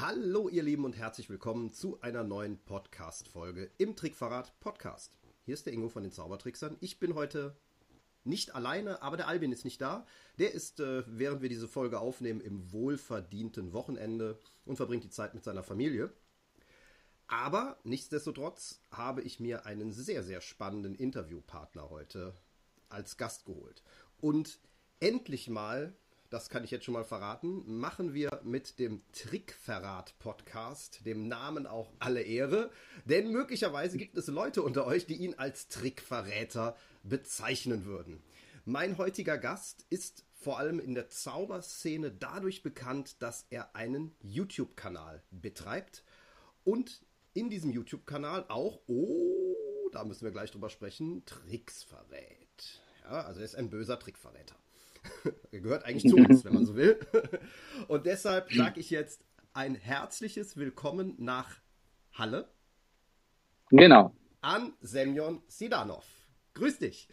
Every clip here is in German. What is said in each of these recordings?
Hallo ihr Lieben und herzlich willkommen zu einer neuen Podcast-Folge im Trickverrat Podcast. Hier ist der Ingo von den Zaubertricksern. Ich bin heute nicht alleine, aber der Albin ist nicht da. Der ist, äh, während wir diese Folge aufnehmen, im wohlverdienten Wochenende und verbringt die Zeit mit seiner Familie. Aber nichtsdestotrotz habe ich mir einen sehr, sehr spannenden Interviewpartner heute als Gast geholt. Und endlich mal das kann ich jetzt schon mal verraten, machen wir mit dem Trickverrat-Podcast, dem Namen auch alle Ehre. Denn möglicherweise gibt es Leute unter euch, die ihn als Trickverräter bezeichnen würden. Mein heutiger Gast ist vor allem in der Zauberszene dadurch bekannt, dass er einen YouTube-Kanal betreibt und in diesem YouTube-Kanal auch, oh, da müssen wir gleich drüber sprechen, Tricks verrät. Ja, also er ist ein böser Trickverräter. gehört eigentlich zu uns, wenn man so will. Und deshalb sage ich jetzt ein herzliches Willkommen nach Halle. Genau. An Semyon Sidanov. Grüß dich.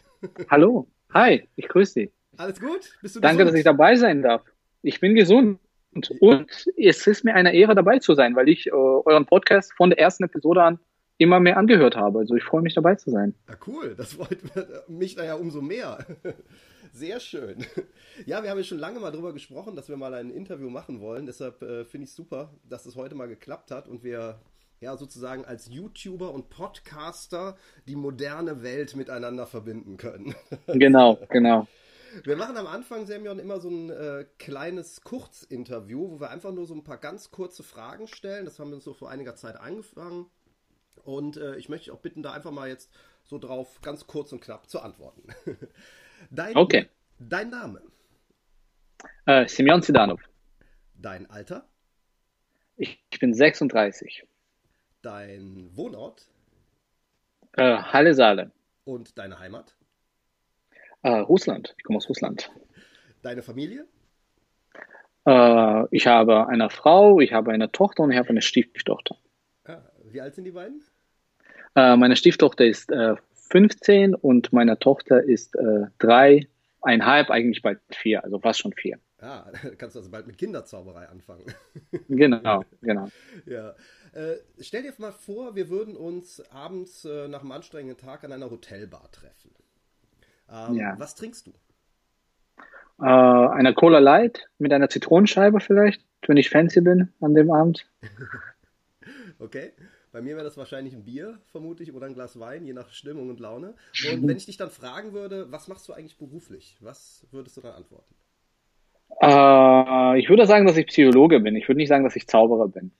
Hallo. Hi, ich grüße dich. Alles gut? Bist du Danke, gesund? dass ich dabei sein darf. Ich bin gesund. Und es ist mir eine Ehre, dabei zu sein, weil ich äh, euren Podcast von der ersten Episode an immer mehr angehört habe. Also ich freue mich dabei zu sein. Ja, cool, das freut mich da ja umso mehr. Sehr schön. Ja, wir haben ja schon lange mal drüber gesprochen, dass wir mal ein Interview machen wollen. Deshalb äh, finde ich super, dass es heute mal geklappt hat und wir ja sozusagen als YouTuber und Podcaster die moderne Welt miteinander verbinden können. Genau, genau. Wir machen am Anfang, Semyon, immer so ein äh, kleines Kurzinterview, wo wir einfach nur so ein paar ganz kurze Fragen stellen. Das haben wir uns so vor einiger Zeit angefangen. Und äh, ich möchte auch bitten, da einfach mal jetzt so drauf ganz kurz und knapp zu antworten. Dein, okay. Dein Name? Äh, Simeon Zidanov. Dein Alter? Ich, ich, bin 36. Dein Wohnort? Äh, Halle Saale. Und deine Heimat? Äh, Russland. Ich komme aus Russland. Deine Familie? Äh, ich habe eine Frau, ich habe eine Tochter und ich habe eine Stieftochter. Ah, wie alt sind die beiden? Äh, meine Stieftochter ist äh, 15 und meine Tochter ist äh, drei, einhalb, eigentlich bald vier, also fast schon vier. Ah, kannst du also bald mit Kinderzauberei anfangen. genau, genau. Ja. Äh, stell dir mal vor, wir würden uns abends äh, nach einem anstrengenden Tag an einer Hotelbar treffen. Ähm, ja. Was trinkst du? Äh, eine Cola Light mit einer Zitronenscheibe vielleicht, wenn ich fancy bin an dem Abend. okay. Bei mir wäre das wahrscheinlich ein Bier, vermute ich, oder ein Glas Wein, je nach Stimmung und Laune. Und wenn ich dich dann fragen würde, was machst du eigentlich beruflich? Was würdest du dann antworten? Äh, ich würde sagen, dass ich Psychologe bin. Ich würde nicht sagen, dass ich Zauberer bin.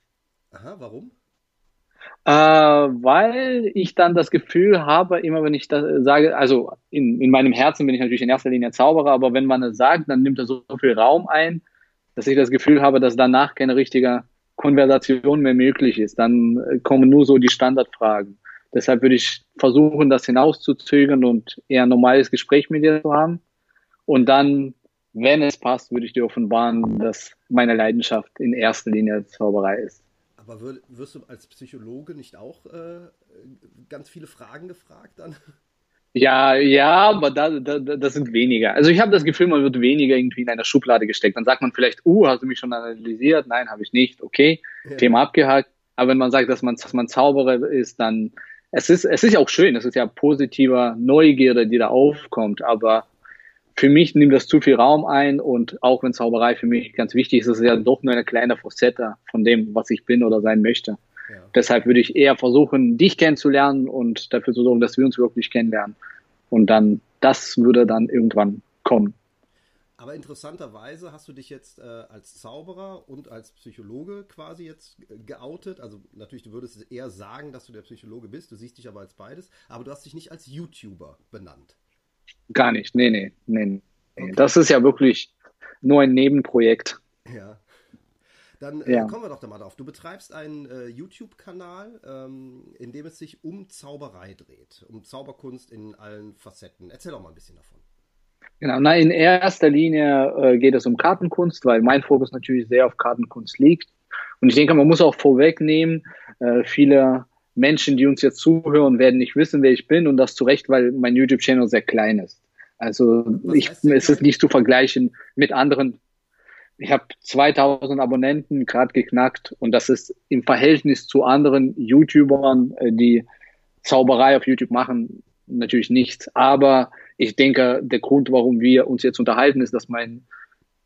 Aha, warum? Äh, weil ich dann das Gefühl habe, immer wenn ich das sage, also in, in meinem Herzen bin ich natürlich in erster Linie Zauberer, aber wenn man es sagt, dann nimmt er so viel Raum ein, dass ich das Gefühl habe, dass danach kein richtiger Konversation mehr möglich ist. Dann äh, kommen nur so die Standardfragen. Deshalb würde ich versuchen, das hinauszuzögern und eher ein normales Gespräch mit dir zu haben. Und dann, wenn es passt, würde ich dir offenbaren, dass meine Leidenschaft in erster Linie Zauberei ist. Aber wirst du als Psychologe nicht auch äh, ganz viele Fragen gefragt dann? Ja, ja, aber da, da, das sind weniger. Also ich habe das Gefühl, man wird weniger irgendwie in einer Schublade gesteckt. Dann sagt man vielleicht, uh, hast du mich schon analysiert? Nein, habe ich nicht. Okay, ja. Thema abgehakt. Aber wenn man sagt, dass man, dass man Zauberer ist, dann es ist, es ist auch schön. Es ist ja positiver Neugierde, die da aufkommt. Aber für mich nimmt das zu viel Raum ein und auch wenn Zauberei für mich ganz wichtig ist, ist es ja doch nur eine kleine Facette von dem, was ich bin oder sein möchte. Ja. Deshalb würde ich eher versuchen, dich kennenzulernen und dafür zu sorgen, dass wir uns wirklich kennenlernen. Und dann, das würde dann irgendwann kommen. Aber interessanterweise hast du dich jetzt äh, als Zauberer und als Psychologe quasi jetzt geoutet. Also natürlich, du würdest eher sagen, dass du der Psychologe bist. Du siehst dich aber als beides. Aber du hast dich nicht als YouTuber benannt. Gar nicht. Nee, nee, nee. Okay. Das ist ja wirklich nur ein Nebenprojekt. Ja. Dann äh, ja. kommen wir doch da mal drauf. Du betreibst einen äh, YouTube-Kanal, ähm, in dem es sich um Zauberei dreht, um Zauberkunst in allen Facetten. Erzähl doch mal ein bisschen davon. Genau, na, in erster Linie äh, geht es um Kartenkunst, weil mein Fokus natürlich sehr auf Kartenkunst liegt. Und ich denke, man muss auch vorwegnehmen, äh, viele Menschen, die uns jetzt zuhören, werden nicht wissen, wer ich bin und das zu Recht, weil mein YouTube-Channel sehr klein ist. Also ich, es ist nicht zu vergleichen mit anderen ich habe 2000 Abonnenten gerade geknackt und das ist im Verhältnis zu anderen YouTubern, äh, die Zauberei auf YouTube machen, natürlich nichts. Aber ich denke, der Grund, warum wir uns jetzt unterhalten, ist, dass mein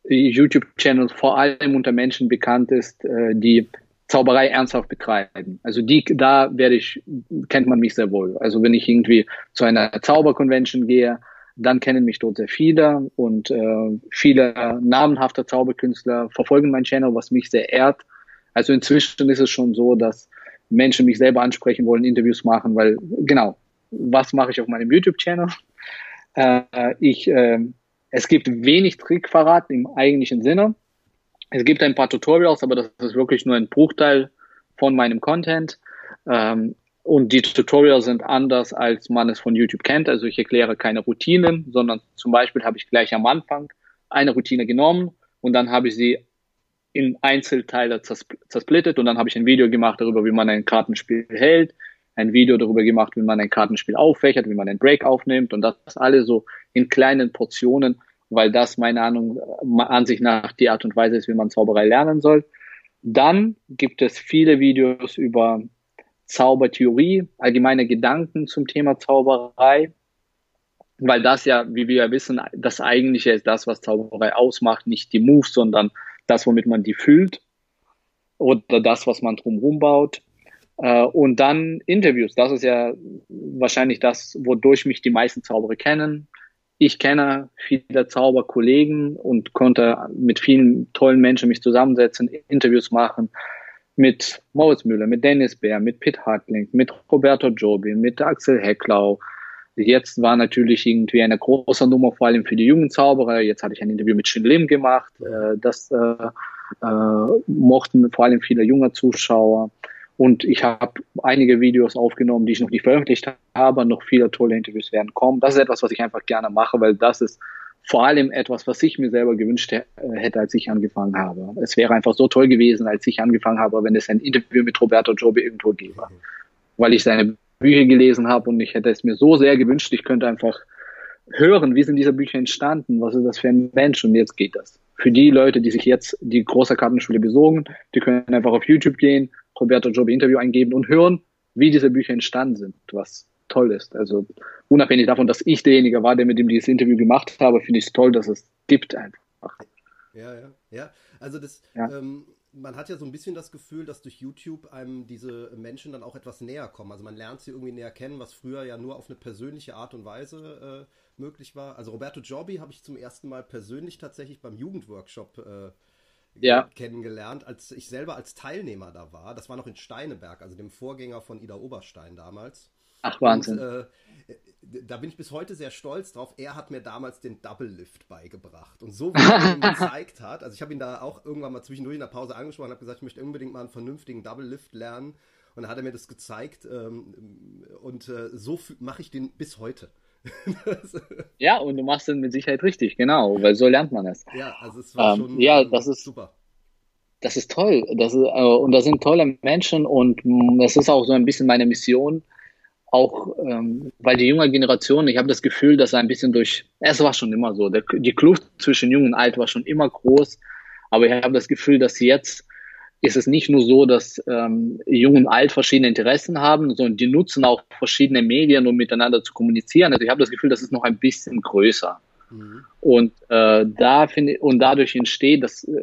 YouTube-Channel vor allem unter Menschen bekannt ist, äh, die Zauberei ernsthaft betreiben. Also die, da werde ich, kennt man mich sehr wohl. Also wenn ich irgendwie zu einer Zauberconvention gehe, dann kennen mich dort sehr viele und äh, viele namenhafte Zauberkünstler verfolgen meinen Channel, was mich sehr ehrt. Also inzwischen ist es schon so, dass Menschen mich selber ansprechen wollen, Interviews machen, weil genau, was mache ich auf meinem YouTube-Channel? Äh, ich, äh, es gibt wenig Trickverrat im eigentlichen Sinne. Es gibt ein paar Tutorials, aber das ist wirklich nur ein Bruchteil von meinem Content. Ähm, und die Tutorials sind anders, als man es von YouTube kennt. Also ich erkläre keine Routinen, sondern zum Beispiel habe ich gleich am Anfang eine Routine genommen und dann habe ich sie in Einzelteile zersplittet und dann habe ich ein Video gemacht darüber, wie man ein Kartenspiel hält, ein Video darüber gemacht, wie man ein Kartenspiel auffächert, wie man einen Break aufnimmt und das alle so in kleinen Portionen, weil das meiner Ansicht nach die Art und Weise ist, wie man Zauberei lernen soll. Dann gibt es viele Videos über Zaubertheorie, allgemeine Gedanken zum Thema Zauberei, weil das ja, wie wir ja wissen, das eigentliche ist das, was Zauberei ausmacht, nicht die Moves, sondern das, womit man die fühlt oder das, was man drumherum baut. Äh, und dann Interviews, das ist ja wahrscheinlich das, wodurch mich die meisten Zauberer kennen. Ich kenne viele Zauberkollegen und konnte mit vielen tollen Menschen mich zusammensetzen, Interviews machen mit Moritz Müller, mit Dennis Bär, mit Pitt Hartling, mit Roberto Jobi, mit Axel Hecklau. Jetzt war natürlich irgendwie eine große Nummer, vor allem für die jungen Zauberer. Jetzt hatte ich ein Interview mit Shin Lim gemacht. Äh, das äh, äh, mochten vor allem viele junge Zuschauer. Und ich habe einige Videos aufgenommen, die ich noch nicht veröffentlicht habe. Noch viele tolle Interviews werden kommen. Das ist etwas, was ich einfach gerne mache, weil das ist vor allem etwas, was ich mir selber gewünscht hätte, als ich angefangen habe. Es wäre einfach so toll gewesen, als ich angefangen habe, wenn es ein Interview mit Roberto Jobi irgendwo gäbe. Weil ich seine Bücher gelesen habe und ich hätte es mir so sehr gewünscht, ich könnte einfach hören, wie sind diese Bücher entstanden, was ist das für ein Mensch und jetzt geht das. Für die Leute, die sich jetzt die große Kartenschule besorgen, die können einfach auf YouTube gehen, Roberto Jobi Interview eingeben und hören, wie diese Bücher entstanden sind, was toll ist. Also unabhängig davon, dass ich derjenige war, der mit dem dieses Interview gemacht habe, finde ich es toll, dass es gibt einfach. Ja, ja, ja. Also das, ja. Ähm, man hat ja so ein bisschen das Gefühl, dass durch YouTube einem diese Menschen dann auch etwas näher kommen. Also man lernt sie irgendwie näher kennen, was früher ja nur auf eine persönliche Art und Weise äh, möglich war. Also Roberto Giorbi habe ich zum ersten Mal persönlich tatsächlich beim Jugendworkshop äh, ja. kennengelernt, als ich selber als Teilnehmer da war. Das war noch in Steineberg, also dem Vorgänger von Ida Oberstein damals. Ach, Wahnsinn. Und, äh, da bin ich bis heute sehr stolz drauf. Er hat mir damals den Double Lift beigebracht. Und so wie er ihn gezeigt hat, also ich habe ihn da auch irgendwann mal zwischendurch in der Pause angesprochen und habe gesagt, ich möchte unbedingt mal einen vernünftigen Double Lift lernen. Und dann hat er mir das gezeigt. Ähm, und äh, so mache ich den bis heute. ja, und du machst den mit Sicherheit richtig, genau, weil so lernt man es. Ja, also es war ähm, schon ja, das ist, super. Das ist toll. Das ist, äh, und da sind tolle Menschen und mm, das ist auch so ein bisschen meine Mission, auch ähm, weil die junge Generation, ich habe das Gefühl, dass ein bisschen durch, es war schon immer so, der, die Kluft zwischen Jung und Alt war schon immer groß, aber ich habe das Gefühl, dass jetzt ist es nicht nur so, dass ähm, Jung und Alt verschiedene Interessen haben, sondern die nutzen auch verschiedene Medien, um miteinander zu kommunizieren. Also ich habe das Gefühl, das ist noch ein bisschen größer. Mhm. Und äh, da finde und dadurch entsteht, das äh,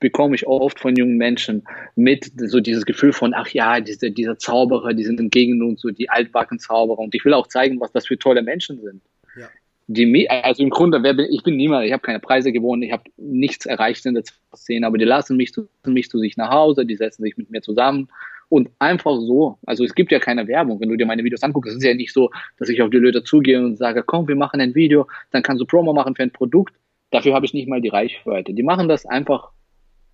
bekomme ich oft von jungen Menschen mit, so dieses Gefühl von, ach ja, diese, dieser Zauberer, die sind entgegen uns, so die altbacken Zauberer. Und ich will auch zeigen, was das für tolle Menschen sind. Ja. Die, also im Grunde, wer bin, ich bin niemand, ich habe keine Preise gewonnen, ich habe nichts erreicht in der Szene, aber die lassen mich zu, mich zu sich nach Hause, die setzen sich mit mir zusammen und einfach so, also es gibt ja keine Werbung, wenn du dir meine Videos anguckst, es ist ja nicht so, dass ich auf die Leute zugehe und sage, komm, wir machen ein Video, dann kannst du Promo machen für ein Produkt, dafür habe ich nicht mal die Reichweite. Die machen das einfach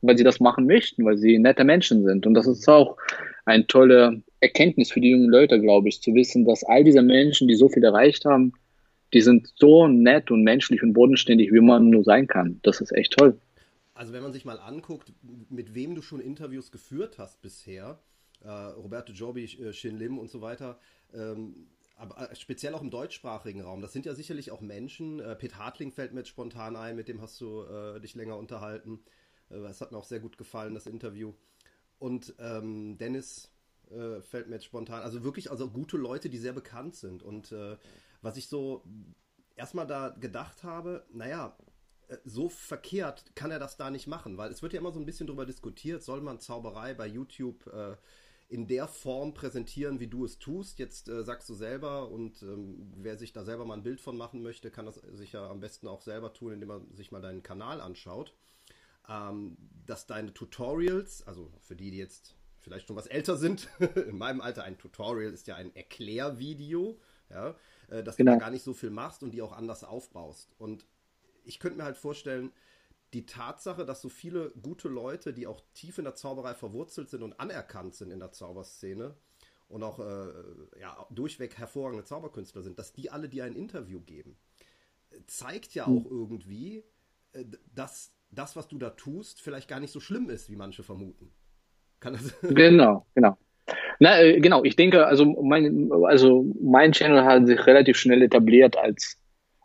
weil sie das machen möchten, weil sie nette Menschen sind. Und das ist auch eine tolle Erkenntnis für die jungen Leute, glaube ich, zu wissen, dass all diese Menschen, die so viel erreicht haben, die sind so nett und menschlich und bodenständig, wie man nur sein kann. Das ist echt toll. Also wenn man sich mal anguckt, mit wem du schon Interviews geführt hast bisher, äh, Roberto Jobi, äh, Shin Lim und so weiter, ähm, aber äh, speziell auch im deutschsprachigen Raum, das sind ja sicherlich auch Menschen, äh, Pete Hartling fällt mir jetzt spontan ein, mit dem hast du äh, dich länger unterhalten, Es hat mir auch sehr gut gefallen, das Interview. Und ähm, Dennis äh, fällt mir jetzt spontan. Also wirklich, also gute Leute, die sehr bekannt sind. Und äh, was ich so erstmal da gedacht habe, naja, äh, so verkehrt kann er das da nicht machen, weil es wird ja immer so ein bisschen darüber diskutiert, soll man Zauberei bei YouTube äh, in der Form präsentieren, wie du es tust. Jetzt äh, sagst du selber und ähm, wer sich da selber mal ein Bild von machen möchte, kann das sich ja am besten auch selber tun, indem er sich mal deinen Kanal anschaut. Ähm, dass deine Tutorials, also für die, die jetzt vielleicht schon was älter sind, in meinem Alter ein Tutorial ist ja ein Erklärvideo, ja, äh, dass genau. du da gar nicht so viel machst und die auch anders aufbaust. Und ich könnte mir halt vorstellen, die Tatsache, dass so viele gute Leute, die auch tief in der Zauberei verwurzelt sind und anerkannt sind in der Zauberszene und auch äh, ja, durchweg hervorragende Zauberkünstler sind, dass die alle dir ein Interview geben, zeigt ja auch hm. irgendwie, äh, dass das, was du da tust, vielleicht gar nicht so schlimm ist, wie manche vermuten. Kann das genau, genau. Na, äh, genau, ich denke, also mein, also mein Channel hat sich relativ schnell etabliert als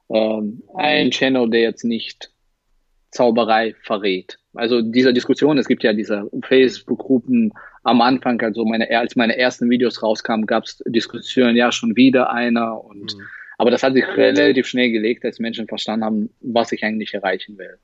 ähm, ein Channel, der jetzt nicht Zauberei verrät. Also dieser Diskussion, es gibt ja diese Facebook-Gruppen am Anfang, also meine, als meine ersten Videos rauskamen, gab es Diskussionen, ja, schon wieder einer und mhm. aber das hat sich relativ schnell gelegt, als Menschen verstanden haben, was ich eigentlich erreichen will.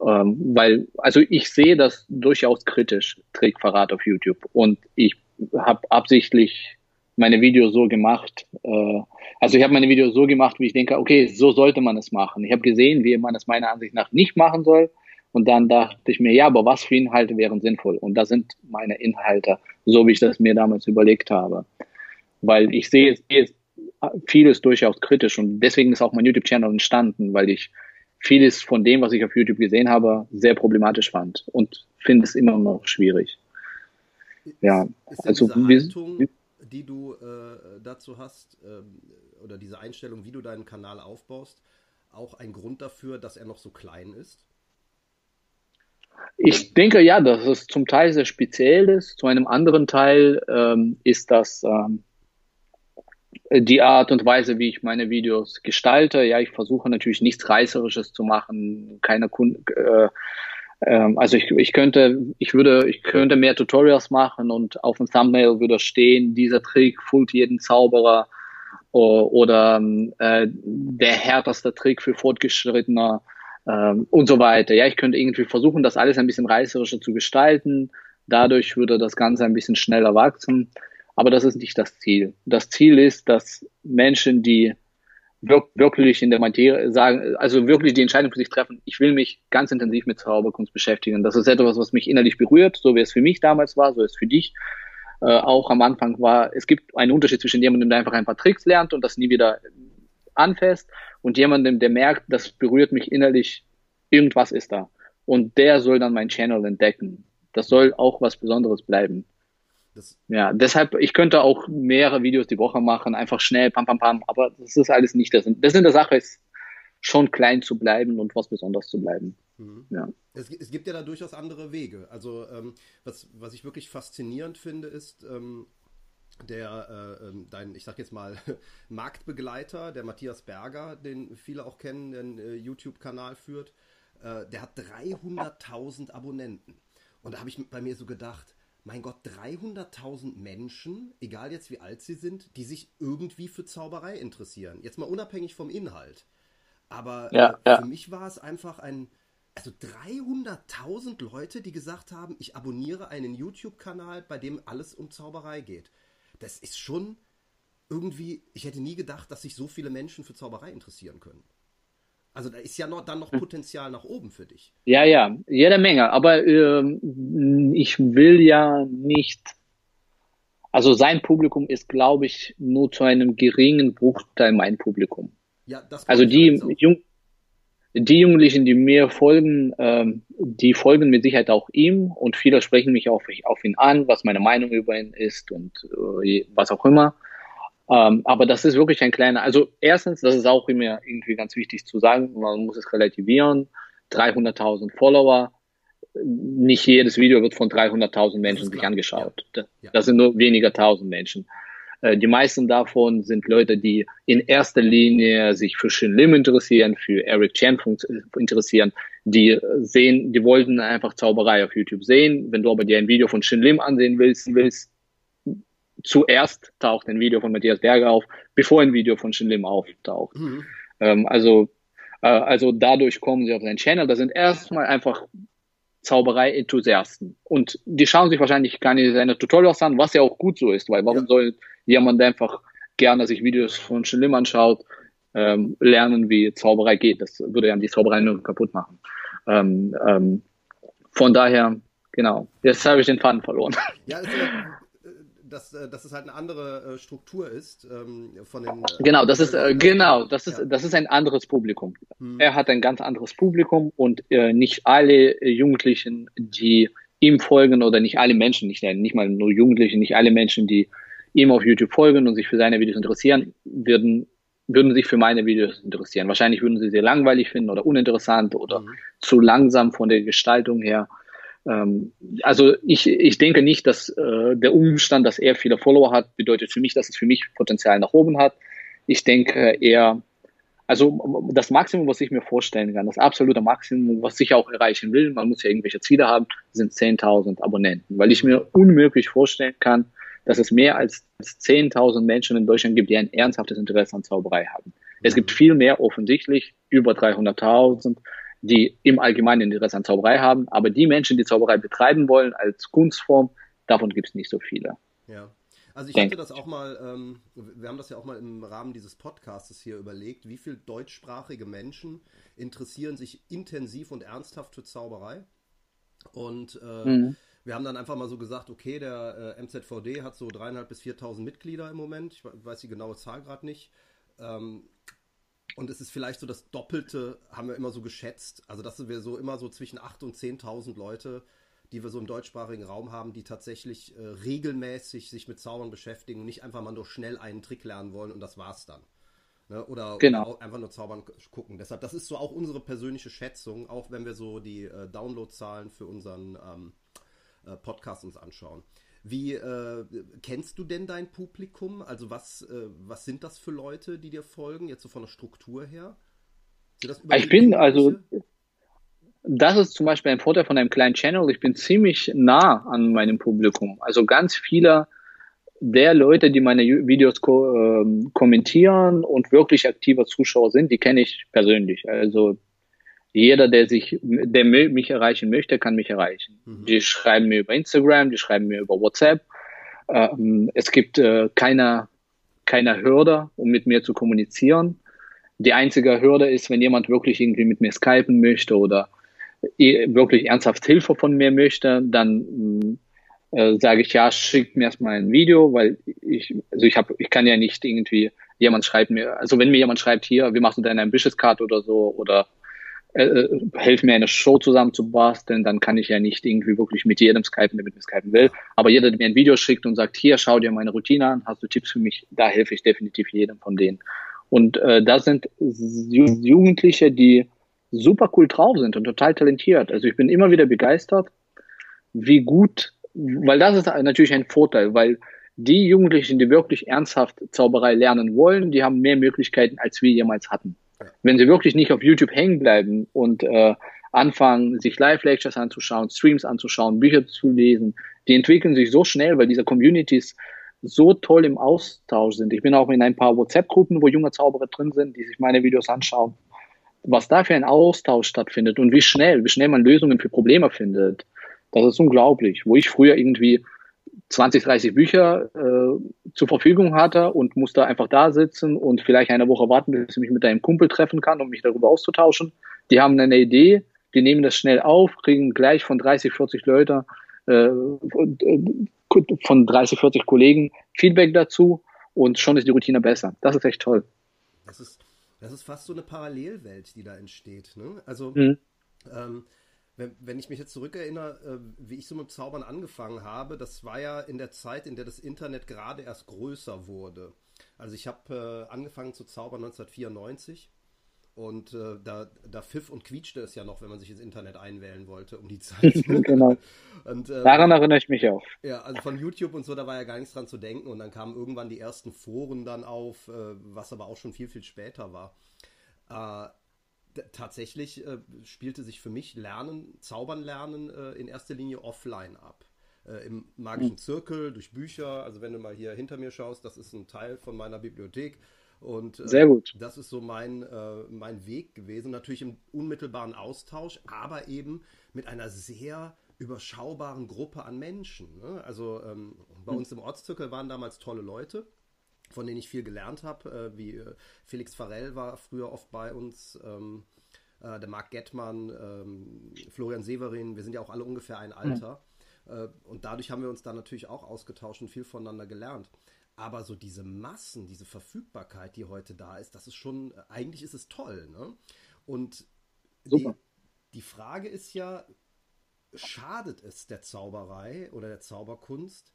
Ähm, weil, also ich sehe das durchaus kritisch, Trickverrat auf YouTube. Und ich habe absichtlich meine Videos so gemacht. Äh, also ich habe meine Videos so gemacht, wie ich denke, okay, so sollte man es machen. Ich habe gesehen, wie man es meiner Ansicht nach nicht machen soll. Und dann dachte ich mir, ja, aber was für Inhalte wären sinnvoll? Und da sind meine Inhalte, so wie ich das mir damals überlegt habe. Weil ich sehe, sehe vieles durchaus kritisch und deswegen ist auch mein YouTube-Channel entstanden, weil ich vieles von dem, was ich auf YouTube gesehen habe, sehr problematisch fand und finde es immer noch schwierig. Ja, ist also Haltung, wie, die du äh, dazu hast ähm, oder diese Einstellung, wie du deinen Kanal aufbaust, auch ein Grund dafür, dass er noch so klein ist? Ich denke ja, dass es zum Teil sehr speziell ist. Zu einem anderen Teil ähm, ist das ähm, die Art und Weise, wie ich meine Videos gestalte. Ja, ich versuche natürlich nichts Reißerisches zu machen, keine Kunden. Äh, äh, also ich, ich könnte, ich würde, ich könnte mehr Tutorials machen und auf dem Thumbnail würde stehen, dieser Trick füllt jeden Zauberer oder äh, der härteste Trick für Fortgeschrittene äh, und so weiter. Ja, ich könnte irgendwie versuchen, das alles ein bisschen reißerischer zu gestalten. Dadurch würde das Ganze ein bisschen schneller wachsen. Aber das ist nicht das Ziel. Das Ziel ist, dass Menschen, die wirklich in der Materie sagen, also wirklich die Entscheidung für sich treffen, ich will mich ganz intensiv mit Zauberkunst beschäftigen. Das ist etwas, was mich innerlich berührt, so wie es für mich damals war, so wie es für dich äh, auch am Anfang war. Es gibt einen Unterschied zwischen jemandem, der einfach ein paar Tricks lernt und das nie wieder anfasst und jemandem, der merkt, das berührt mich innerlich, irgendwas ist da. Und der soll dann mein Channel entdecken. Das soll auch was Besonderes bleiben. Das ja, deshalb, ich könnte auch mehrere Videos die Woche machen, einfach schnell, pam, pam, pam, aber das ist alles nicht das. Das in der Sache ist, schon klein zu bleiben und was Besonderes zu bleiben. Mhm. Ja. Es, es, gibt ja da durchaus andere Wege. Also, ähm, was, was ich wirklich faszinierend finde, ist, ähm, der, äh, ähm, dein, ich sag jetzt mal, Marktbegleiter, der Matthias Berger, den viele auch kennen, der einen äh, YouTube-Kanal führt, äh, der hat 300.000 Abonnenten. Und da habe ich bei mir so gedacht, mein Gott, 300.000 Menschen, egal jetzt wie alt sie sind, die sich irgendwie für Zauberei interessieren. Jetzt mal unabhängig vom Inhalt. Aber ja, äh, ja. für mich war es einfach ein, also 300.000 Leute, die gesagt haben, ich abonniere einen YouTube-Kanal, bei dem alles um Zauberei geht. Das ist schon irgendwie, ich hätte nie gedacht, dass sich so viele Menschen für Zauberei interessieren können. Also da ist ja noch, dann noch hm. Potenzial nach oben für dich. Ja, ja, jede Menge. Aber ähm, ich will ja nicht. Also sein Publikum ist, glaube ich, nur zu einem geringen Bruchteil mein Publikum. Ja, das also die, Jung, die Jugendlichen, die mir folgen, ähm, die folgen mit Sicherheit auch ihm und viele sprechen mich auf, auf ihn an, was meine Meinung über ihn ist und äh, was auch immer. Ähm, aber das ist wirklich ein kleiner, also erstens, das ist auch immer irgendwie ganz wichtig zu sagen, man muss es relativieren, 300.000 Follower, nicht jedes Video wird von 300.000 Menschen sich angeschaut. Ja. Ja. Das sind nur weniger tausend Menschen. Äh, die meisten davon sind Leute, die in erster Linie sich für Shin Lim interessieren, für Eric Chen interessieren, die sehen, die wollten einfach Zauberei auf YouTube sehen. Wenn du aber dir ein Video von Shin Lim ansehen willst, willst zuerst taucht ein Video von Matthias Berger auf, bevor ein Video von Shin Lim auftaucht. Mhm. Ähm, also, äh, also dadurch kommen sie auf seinen Channel. Das sind erstmal einfach Zauberei-Enthusiasten. Und die schauen sich wahrscheinlich gar nicht seine Tutorials an, was ja auch gut so ist, weil warum ja. soll jemand einfach gerne sich Videos von Shin Lim anschaut, ähm, lernen, wie Zauberei geht. Das würde ja die Zauberei nur kaputt machen. Ähm, ähm, von daher, genau, jetzt habe ich den Faden verloren. Ja, dass, äh, dass es halt eine andere äh, Struktur ist ähm, von den. Äh, genau, das ist äh, genau, das ist ja. das ist ein anderes Publikum. Hm. Er hat ein ganz anderes Publikum und äh, nicht alle Jugendlichen, die ihm folgen oder nicht alle Menschen, nicht, nicht mal nur Jugendliche, nicht alle Menschen, die ihm auf YouTube folgen und sich für seine Videos interessieren, würden würden sich für meine Videos interessieren. Wahrscheinlich würden sie sie langweilig finden oder uninteressant oder mhm. zu langsam von der Gestaltung her. Ähm, also ich, ich denke nicht, dass äh, der Umstand, dass er viele Follower hat, bedeutet für mich, dass es für mich Potenzial nach oben hat. Ich denke eher, also das Maximum, was ich mir vorstellen kann, das absolute Maximum, was ich auch erreichen will, man muss ja irgendwelche Ziele haben, sind 10.000 Abonnenten, weil ich mir unmöglich vorstellen kann, dass es mehr als 10.000 Menschen in Deutschland gibt, die ein ernsthaftes Interesse an Zauberei haben. Es gibt viel mehr offensichtlich, über 300.000, die im Allgemeinen Interesse an Zauberei haben. Aber die Menschen, die Zauberei betreiben wollen als Kunstform, davon gibt es nicht so viele. Ja. Also ich hatte das auch mal, ähm, wir haben das ja auch mal im Rahmen dieses Podcasts hier überlegt, wie viele deutschsprachige Menschen interessieren sich intensiv und ernsthaft für Zauberei. Und äh, mhm. wir haben dann einfach mal so gesagt, okay, der äh, MZVD hat so dreieinhalb bis 4.000 Mitglieder im Moment. Ich weiß die genaue Zahl gerade nicht. Ähm, und es ist vielleicht so das Doppelte, haben wir immer so geschätzt. Also, dass wir so immer so zwischen 8.000 und 10.000 Leute, die wir so im deutschsprachigen Raum haben, die tatsächlich äh, regelmäßig sich mit Zaubern beschäftigen und nicht einfach mal nur schnell einen Trick lernen wollen und das war's dann. Ne? Oder, genau. einfach nur Zaubern gucken. Deshalb, das ist so auch unsere persönliche Schätzung, auch wenn wir so die äh, Downloadzahlen für unseren ähm, äh, Podcast uns anschauen. Wie äh, kennst du denn dein Publikum? Also was, äh, was sind das für Leute, die dir folgen, jetzt so von der Struktur her? ich bin also, das ist zum Beispiel ein Vorteil von einem kleinen Channel. Ich bin ziemlich nah an meinem Publikum. Also ganz viele der Leute, die meine Videos ko äh, kommentieren und wirklich aktiver Zuschauer sind, die kenne ich persönlich. Also jeder, der sich, der mich erreichen möchte, kann mich erreichen. Mhm. Die schreiben mir über Instagram, die schreiben mir über WhatsApp. Ähm, es gibt äh, keine, keine Hürde, um mit mir zu kommunizieren. Die einzige Hürde ist, wenn jemand wirklich irgendwie mit mir skypen möchte oder wirklich ernsthaft Hilfe von mir möchte, dann äh, sage ich ja, schickt mir erstmal ein Video, weil ich, also ich habe, ich kann ja nicht irgendwie, jemand schreibt mir, also wenn mir jemand schreibt, hier, wie machst du deine Ambitious Card oder so, oder äh, äh, helf mir eine Show zusammen zu basteln, dann kann ich ja nicht irgendwie wirklich mit jedem skypen, der mit mir skypen will. Aber jeder, der mir ein Video schickt und sagt, hier, schau dir meine Routine an, hast du Tipps für mich, da helfe ich definitiv jedem von denen. Und äh, das sind Jugendliche, die super cool drauf sind und total talentiert. Also ich bin immer wieder begeistert, wie gut, weil das ist natürlich ein Vorteil, weil die Jugendlichen, die wirklich ernsthaft Zauberei lernen wollen, die haben mehr Möglichkeiten, als wir jemals hatten. Wenn sie wirklich nicht auf YouTube hängen bleiben und äh, anfangen, sich Live-Lectures anzuschauen, Streams anzuschauen, Bücher zu lesen, die entwickeln sich so schnell, weil diese Communities so toll im Austausch sind. Ich bin auch in ein paar WhatsApp-Gruppen, wo junge Zauberer drin sind, die sich meine Videos anschauen. Was da für ein Austausch stattfindet und wie schnell, wie schnell man Lösungen für Probleme findet, das ist unglaublich. Wo ich früher irgendwie 20, 30 Bücher äh, zur Verfügung hatte und musste einfach da sitzen und vielleicht eine Woche warten, bis ich mich mit einem Kumpel treffen kann, um mich darüber auszutauschen. Die haben eine Idee, die nehmen das schnell auf, kriegen gleich von 30, 40 Leute, äh, von 30, 40 Kollegen Feedback dazu und schon ist die Routine besser. Das ist echt toll. Das ist, das ist fast so eine Parallelwelt, die da entsteht. Ne? Also mhm. ähm, wenn, wenn ich mich jetzt zurückerinnere, äh, wie ich so mit Zaubern angefangen habe, das war ja in der Zeit, in der das Internet gerade erst größer wurde. Also ich habe äh, angefangen zu zaubern 1994 und äh, da, da pfiff und quietschte es ja noch, wenn man sich ins Internet einwählen wollte, um die Zeit. genau. Und, äh, Daran erinnere ich mich auch. Ja, also von YouTube und so, da war ja gar nichts dran zu denken. Und dann kamen irgendwann die ersten Foren dann auf, äh, was aber auch schon viel, viel später war. Tatsächlich äh, spielte sich für mich Lernen, Zaubern lernen äh, in erster Linie offline ab. Äh, Im magischen mhm. Zirkel, durch Bücher. Also wenn du mal hier hinter mir schaust, das ist ein Teil von meiner Bibliothek. Und äh, Sehr gut. das ist so mein, äh, mein Weg gewesen. Natürlich im unmittelbaren Austausch, aber eben mit einer sehr überschaubaren Gruppe an Menschen. Ne? Also ähm, bei mhm. uns im Ortszirkel waren damals tolle Leute von denen ich viel gelernt habe, äh, wie äh, Felix Farell war früher oft bei uns, ähm, äh, der Marc Gettmann, ähm, Florian Severin, wir sind ja auch alle ungefähr ein Alter. Mhm. und dadurch haben wir uns da natürlich auch ausgetauscht und viel voneinander gelernt. Aber so diese Massen, diese Verfügbarkeit, die heute da ist, das ist schon, eigentlich ist es toll. Ne? Und die, die Frage ist ja, schadet es der Zauberei oder der Zauberkunst,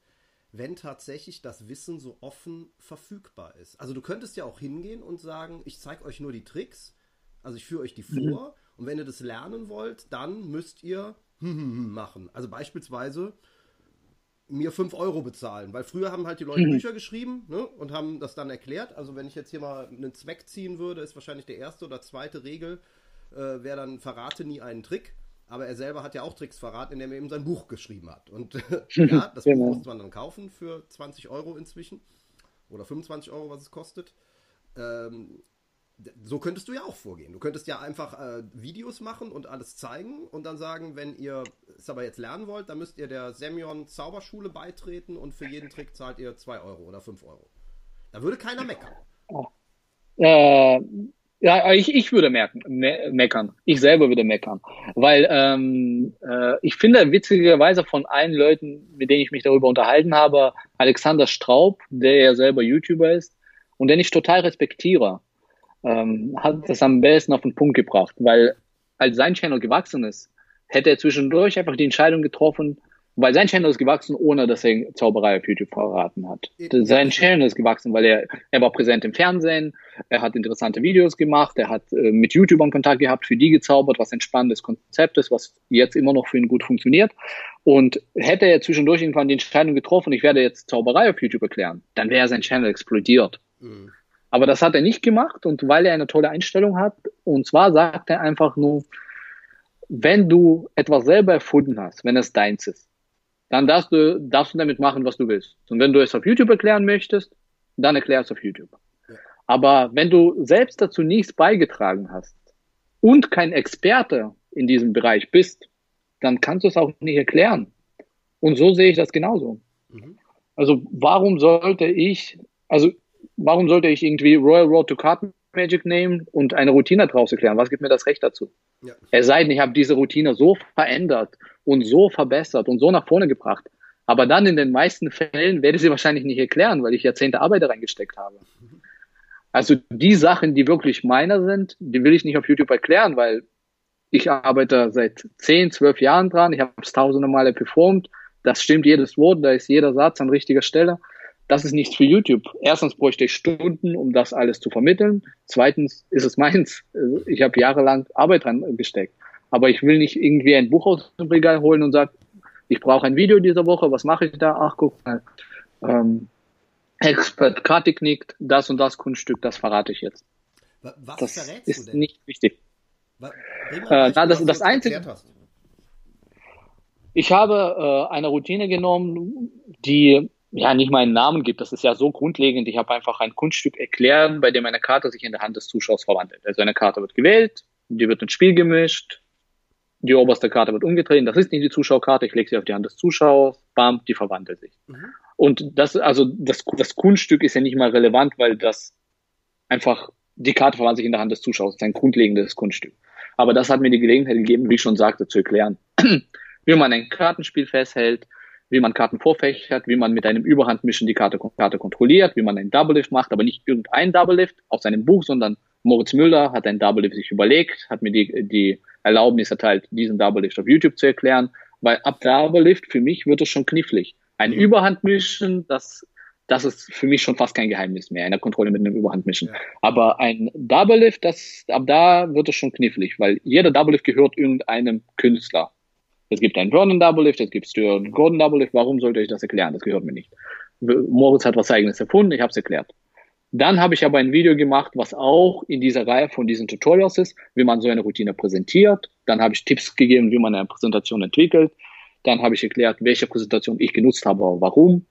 wenn tatsächlich das Wissen so offen verfügbar ist. Also du könntest ja auch hingehen und sagen, ich zeige euch nur die Tricks, also ich führe euch die mhm. vor und wenn ihr das lernen wollt, dann müsst ihr machen. Also beispielsweise mir 5 Euro bezahlen, weil früher haben halt die Leute mhm. Bücher geschrieben ne, und haben das dann erklärt. Also wenn ich jetzt hier mal einen Zweck ziehen würde, ist wahrscheinlich der erste oder zweite Regel, äh, wäre dann verrate nie einen Trick. Aber er selber hat ja auch Tricks verraten, indem er eben sein Buch geschrieben hat. Und ja, das genau. Buch muss man dann kaufen für 20 Euro inzwischen. Oder 25 Euro, was es kostet. Ähm, so könntest du ja auch vorgehen. Du könntest ja einfach äh, Videos machen und alles zeigen und dann sagen, wenn ihr es aber jetzt lernen wollt, dann müsst ihr der Semyon Zauberschule beitreten und für jeden Trick zahlt ihr 2 Euro oder 5 Euro. Da würde keiner meckern. Äh, ja, ich, ich würde merken, me meckern. Ich selber würde meckern. Weil ähm, äh, ich finde witzigerweise von allen Leuten, mit denen ich mich darüber unterhalten habe, Alexander Straub, der ja selber YouTuber ist und den ich total respektiere, ähm, hat das am besten auf den Punkt gebracht. Weil als sein Channel gewachsen ist, hätte er zwischendurch einfach die Entscheidung getroffen, weil sein Channel ist gewachsen, ohne dass er Zauberei auf YouTube verraten hat. Sein Channel ist gewachsen, weil er, er war präsent im Fernsehen, er hat interessante Videos gemacht, er hat äh, mit YouTubern Kontakt gehabt, für die gezaubert, was ein spannendes Konzept ist, was jetzt immer noch für ihn gut funktioniert. Und hätte er zwischendurch irgendwann die Entscheidung getroffen, ich werde jetzt Zauberei auf YouTube erklären, dann wäre sein Channel explodiert. Mhm. Aber das hat er nicht gemacht und weil er eine tolle Einstellung hat, und zwar sagt er einfach nur, wenn du etwas selber erfunden hast, wenn es deins ist, dann darfst du, darfst du damit machen, was du willst. Und wenn du es auf YouTube erklären möchtest, dann erklär es auf YouTube. Aber wenn du selbst dazu nichts beigetragen hast und kein Experte in diesem Bereich bist, dann kannst du es auch nicht erklären. Und so sehe ich das genauso. Mhm. Also warum sollte ich, also warum sollte ich irgendwie Royal Road to Card Magic nehmen und eine Routine draus erklären? Was gibt mir das Recht dazu? Ja. Es sei denn, ich habe diese Routine so verändert und so verbessert und so nach vorne gebracht. Aber dann in den meisten Fällen werde ich sie wahrscheinlich nicht erklären, weil ich Jahrzehnte Arbeit reingesteckt habe. Also die Sachen, die wirklich meiner sind, die will ich nicht auf YouTube erklären, weil ich arbeite seit 10, 12 Jahren dran. Ich habe es tausende Male performt. Das stimmt jedes Wort, da ist jeder Satz an richtiger Stelle. Das ist nichts für YouTube. Erstens bräuchte ich Stunden, um das alles zu vermitteln. Zweitens ist es meins. Ich habe jahrelang Arbeit dran gesteckt. Aber ich will nicht irgendwie ein Buch aus dem Regal holen und sagen, ich brauche ein Video dieser Woche, was mache ich da? Ach, guck mal. Ähm, Expert Karte knickt, das und das Kunststück, das verrate ich jetzt. Was das verrätst ist du denn? nicht wichtig. Was, äh, na, das, das Einzige. Ich habe äh, eine Routine genommen, die ja nicht meinen Namen gibt. Das ist ja so grundlegend. Ich habe einfach ein Kunststück erklärt, bei dem eine Karte sich in der Hand des Zuschauers verwandelt. Also eine Karte wird gewählt, die wird ins Spiel gemischt, die oberste Karte wird umgedreht, das ist nicht die Zuschauerkarte, ich lege sie auf die Hand des Zuschauers, bam, die verwandelt sich. Mhm. Und das, also das, das Kunststück ist ja nicht mal relevant, weil das einfach, die Karte verwandelt sich in der Hand des Zuschauers, das ist ein grundlegendes Kunststück. Aber das hat mir die Gelegenheit gegeben, wie ich schon sagte, zu erklären, wie man ein Kartenspiel festhält, wie man Karten vorfächert, wie man mit einem Überhandmischen die Karte, Karte kontrolliert, wie man einen Double Lift macht, aber nicht irgendein Double Lift aus seinem Buch, sondern Moritz Müller hat ein Double Lift sich überlegt, hat mir die, die Erlaubnis erteilt, diesen Double Lift auf YouTube zu erklären, weil ab Double Lift für mich wird es schon knifflig. Ein mhm. Überhandmischen, das, das ist für mich schon fast kein Geheimnis mehr, in der Kontrolle mit einem Überhandmischen. Ja. Aber ein Double Lift, das, ab da wird es schon knifflig, weil jeder Double Lift gehört irgendeinem Künstler. Es gibt einen Vernon Double Lift, es gibt Stuart Gordon Double Lift. Warum sollte ich das erklären? Das gehört mir nicht. Moritz hat was eigenes erfunden, ich habe es erklärt. Dann habe ich aber ein Video gemacht, was auch in dieser Reihe von diesen Tutorials ist, wie man so eine Routine präsentiert. Dann habe ich Tipps gegeben, wie man eine Präsentation entwickelt. Dann habe ich erklärt, welche Präsentation ich genutzt habe, warum.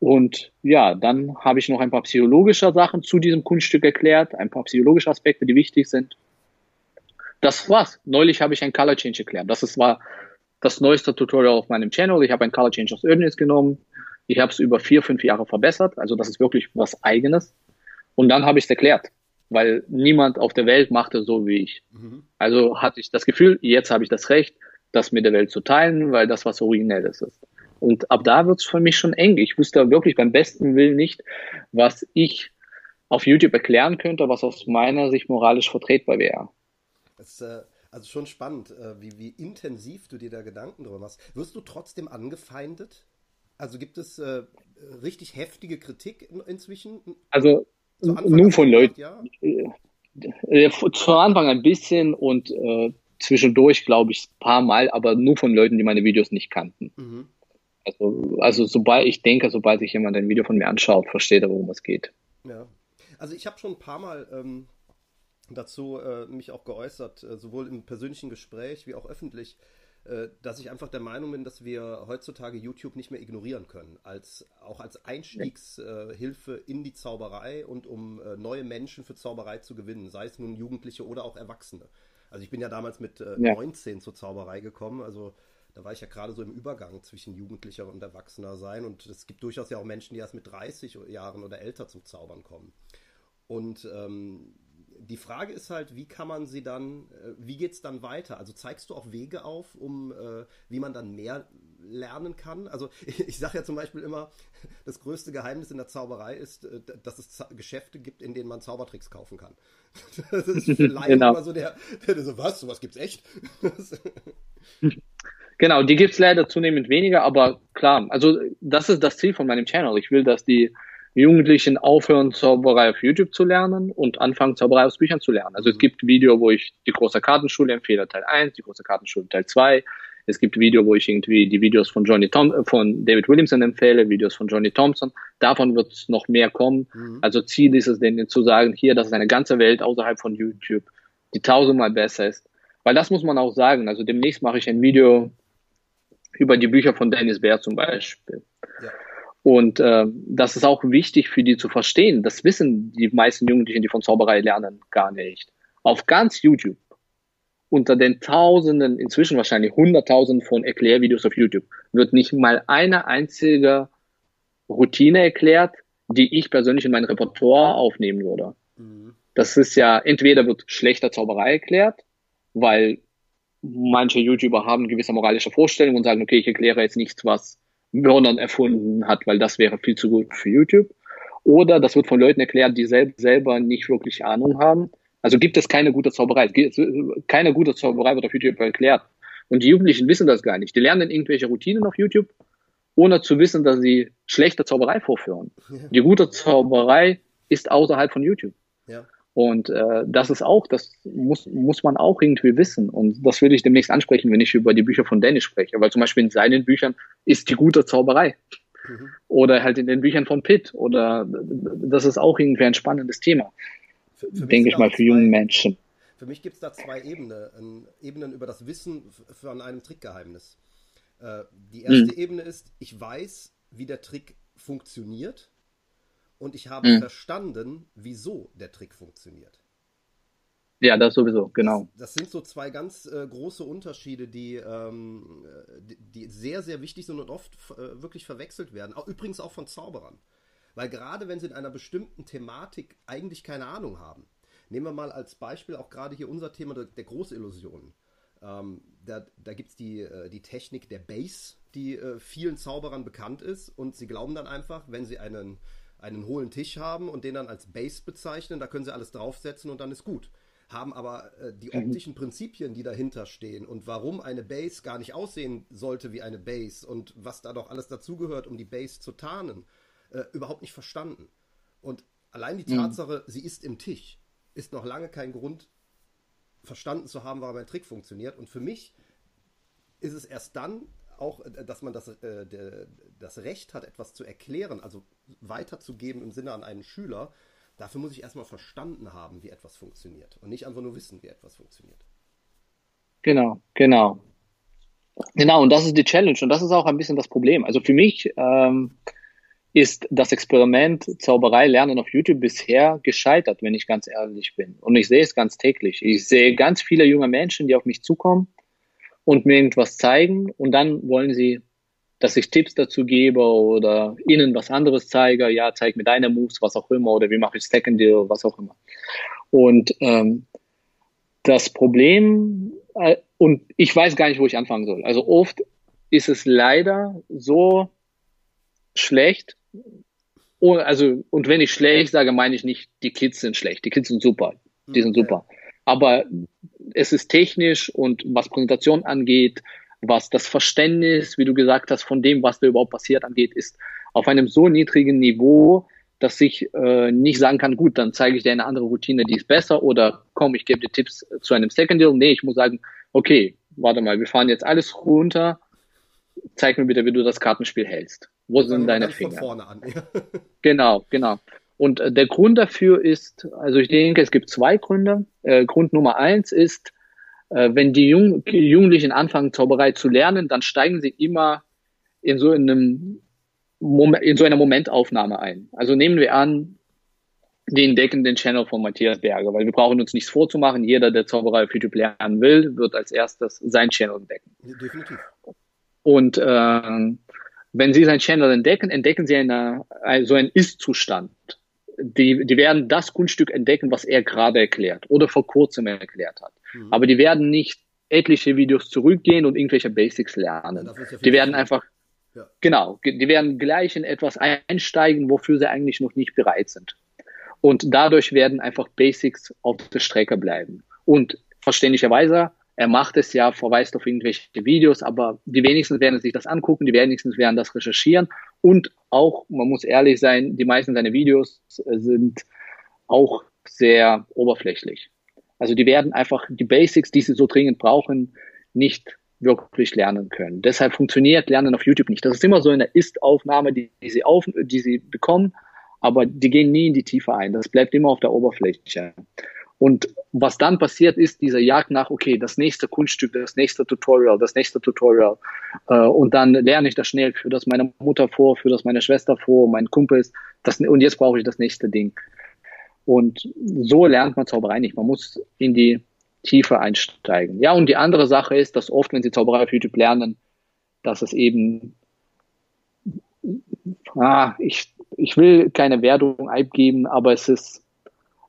Und ja, dann habe ich noch ein paar psychologische Sachen zu diesem Kunststück erklärt, ein paar psychologische Aspekte, die wichtig sind. Das war's. Neulich habe ich ein Color Change erklärt. Das ist, war das neueste Tutorial auf meinem Channel. Ich habe ein Color Change aus Ödnis genommen. Ich habe es über vier, fünf Jahre verbessert. Also das ist wirklich was Eigenes. Und dann habe ich es erklärt, weil niemand auf der Welt machte so wie ich. Mhm. Also hatte ich das Gefühl, jetzt habe ich das Recht, das mit der Welt zu teilen, weil das was Originelles ist. Und ab da wird es für mich schon eng. Ich wüsste wirklich beim besten Willen nicht, was ich auf YouTube erklären könnte, was aus meiner Sicht moralisch vertretbar wäre. Das ist äh, also schon spannend, äh, wie, wie intensiv du dir da Gedanken drüber machst. Wirst du trotzdem angefeindet? Also gibt es äh, richtig heftige Kritik in, inzwischen? Also nur von Leuten. Ja? Äh, zu Anfang ein bisschen und äh, zwischendurch, glaube ich, ein paar Mal, aber nur von Leuten, die meine Videos nicht kannten. Mhm. Also, also sobald ich denke, sobald sich jemand ein Video von mir anschaut, versteht er, worum es geht. Ja. Also ich habe schon ein paar Mal ähm, dazu äh, mich auch geäußert, äh, sowohl im persönlichen Gespräch wie auch öffentlich, äh, dass ich einfach der Meinung bin, dass wir heutzutage YouTube nicht mehr ignorieren können, als auch als Einstiegshilfe in die Zauberei und um äh, neue Menschen für Zauberei zu gewinnen, sei es nun Jugendliche oder auch Erwachsene. Also ich bin ja damals mit äh, ja. 19 zur Zauberei gekommen, also da war ich ja gerade so im Übergang zwischen Jugendlicher und Erwachsener sein und es gibt durchaus ja auch Menschen, die erst mit 30 Jahren oder älter zum Zaubern kommen. Und ähm, die Frage ist halt, wie kann man sie dann, äh, wie geht es dann weiter? Also zeigst du auch Wege auf, um äh, wie man dann mehr lernen kann? Also ich, ich sage ja zum Beispiel immer, das größte Geheimnis in der Zauberei ist, äh, dass es Z Geschäfte gibt, in denen man Zaubertricks kaufen kann. Das ist Laien genau. immer so der, der so, was, sowas gibt's echt? Genau, die gibt's leider zunehmend weniger, aber klar, also das ist das Ziel von meinem Channel. Ich will, dass die Jugendlichen aufhören, Zauberei auf YouTube zu lernen und anfangen, Zauberei aus Büchern zu lernen. Also es gibt Video, wo ich die große Kartenschule empfehle, Teil 1, die große Kartenschule Teil 2. Es gibt Video, wo ich irgendwie die Videos von Johnny Tom äh, von David Williamson empfehle, Videos von Johnny Thompson. Davon wird es noch mehr kommen. Mhm. Also Ziel ist es, denen zu sagen, hier, das ist eine ganze Welt außerhalb von YouTube, die tausendmal besser ist. Weil das muss man auch sagen. Also demnächst mache ich ein Video über die Bücher von Dennis Bär zum Beispiel. Und äh, das ist auch wichtig für die zu verstehen. Das wissen die meisten Jugendlichen, die von Zauberei lernen, gar nicht. Auf ganz YouTube, unter den Tausenden, inzwischen wahrscheinlich Hunderttausenden von Erklärvideos auf YouTube, wird nicht mal eine einzige Routine erklärt, die ich persönlich in mein Repertoire aufnehmen würde. Mhm. Das ist ja, entweder wird schlechter Zauberei erklärt, weil manche YouTuber haben gewisse moralische Vorstellungen und sagen, okay, ich erkläre jetzt nichts, was Mördern erfunden hat, weil das wäre viel zu gut für YouTube. Oder das wird von Leuten erklärt, die sel selber nicht wirklich Ahnung haben. Also gibt es keine gute Zauberei. Keine gute Zauberei wird auf YouTube erklärt. Und die Jugendlichen wissen das gar nicht. Die lernen irgendwelche Routinen auf YouTube, ohne zu wissen, dass sie schlechte Zauberei vorführen. Die gute Zauberei ist außerhalb von YouTube. Und äh, das ist auch, das muss, muss man auch irgendwie wissen. Und das würde ich demnächst ansprechen, wenn ich über die Bücher von Dennis spreche. Weil zum Beispiel in seinen Büchern ist die gute Zauberei. Mhm. Oder halt in den Büchern von Pitt. Oder das ist auch irgendwie ein spannendes Thema. Für, für denke ich mal, für junge Menschen. Für mich gibt es da zwei Ebenen, Ebenen über das Wissen von einem Trickgeheimnis. Äh, die erste mhm. Ebene ist, ich weiß, wie der Trick funktioniert und ich habe mhm. verstanden, wieso der Trick funktioniert. Ja, das sowieso, genau. Das, das sind so zwei ganz äh, große Unterschiede, die, ähm, die, die, sehr, sehr wichtig sind und oft äh, wirklich verwechselt werden. Auch, übrigens auch von Zauberern. Weil gerade wenn sie in einer bestimmten Thematik eigentlich keine Ahnung haben, nehmen wir mal als Beispiel auch gerade hier unser Thema der, der Großillusionen. Ähm, da da gibt es die, äh, die Technik der Base, die äh, vielen Zauberern bekannt ist und sie glauben dann einfach, wenn sie einen einen hohlen Tisch haben und den dann als Base bezeichnen, da können sie alles draufsetzen und dann ist gut. Haben aber äh, die mhm. optischen Prinzipien, die dahinter stehen und warum eine Base gar nicht aussehen sollte wie eine Base und was da doch alles dazugehört, um die Base zu tarnen, äh, überhaupt nicht verstanden. Und allein die mhm. Tatsache, mhm. sie ist im Tisch, ist noch lange kein Grund, verstanden zu haben, warum ein Trick funktioniert. Und für mich ist es erst dann auch, äh, dass man das, äh, das Recht hat, etwas zu erklären, also weiterzugeben im Sinne an einen Schüler, dafür muss ich erstmal verstanden haben, wie etwas funktioniert und nicht einfach nur wissen, wie etwas funktioniert. Genau, genau. Genau, und das ist die Challenge und das ist auch ein bisschen das Problem. Also für mich ähm, ist das Experiment Zauberei lernen auf YouTube bisher gescheitert, wenn ich ganz ehrlich bin. Und ich sehe es ganz täglich. Ich sehe ganz viele junge Menschen, die auf mich zukommen und mir irgendwas zeigen und dann wollen sie, dass ich Tipps dazu gebe oder ihnen was anderes zeige. Ja, zeig mir deine Moves, was auch immer, oder wie mache ich Second Deal, was auch immer. Und ähm, das Problem, äh, und ich weiß gar nicht, wo ich anfangen soll. Also oft ist es leider so schlecht, oh, also, und wenn ich schlecht sage, meine ich nicht, die Kids sind schlecht. Die Kids sind super. Die sind super. Aber es ist technisch und was Präsentation angeht, was das Verständnis, wie du gesagt hast, von dem, was da überhaupt passiert angeht, ist auf einem so niedrigen Niveau, dass ich äh, nicht sagen kann, gut, dann zeige ich dir eine andere Routine, die ist besser oder komm, ich gebe dir Tipps zu einem Second Deal. Nee, ich muss sagen, okay, warte mal, wir fahren jetzt alles runter, zeig mir bitte, wie du das Kartenspiel hältst. Wo sind deine Finger? Von vorne an. genau, genau. Und äh, der Grund dafür ist, also ich denke, es gibt zwei Gründe. Äh, Grund Nummer eins ist, äh, wenn die Jung Jugendlichen anfangen, Zauberei zu lernen, dann steigen sie immer in so einem Moment, in so einer Momentaufnahme ein. Also nehmen wir an, die entdecken den Channel von Matthias Berger, weil wir brauchen uns nichts vorzumachen. Jeder, der Zauberei auf YouTube lernen will, wird als erstes sein Channel entdecken. Definitiv. Und äh, wenn Sie sein Channel entdecken, entdecken Sie eine, so einen Ist-Zustand die, die werden das Kunststück entdecken, was er gerade erklärt oder vor kurzem erklärt hat. Mhm. Aber die werden nicht etliche Videos zurückgehen und irgendwelche Basics lernen. Ja, die werden einfach, ja. genau, die werden gleich in etwas einsteigen, wofür sie eigentlich noch nicht bereit sind. Und dadurch werden einfach Basics auf der Strecke bleiben. Und verständlicherweise er macht es ja, verweist auf irgendwelche Videos, aber die wenigsten werden sich das angucken, die wenigsten werden das recherchieren und auch, man muss ehrlich sein, die meisten seiner Videos sind auch sehr oberflächlich. Also die werden einfach die Basics, die sie so dringend brauchen, nicht wirklich lernen können. Deshalb funktioniert Lernen auf YouTube nicht. Das ist immer so eine Ist-Aufnahme, die, die, sie auf, die sie bekommen, aber die gehen nie in die Tiefe ein. Das bleibt immer auf der Oberfläche. Und was dann passiert ist, diese Jagd nach, okay, das nächste Kunststück, das nächste Tutorial, das nächste Tutorial. Äh, und dann lerne ich das schnell, für das meine Mutter vor, für das meine Schwester vor, mein Kumpel. Das, und jetzt brauche ich das nächste Ding. Und so lernt man Zauberei nicht. Man muss in die Tiefe einsteigen. Ja, und die andere Sache ist, dass oft, wenn Sie Zauberei auf YouTube lernen, dass es eben, ah, ich, ich will keine Wertung eingeben, aber es ist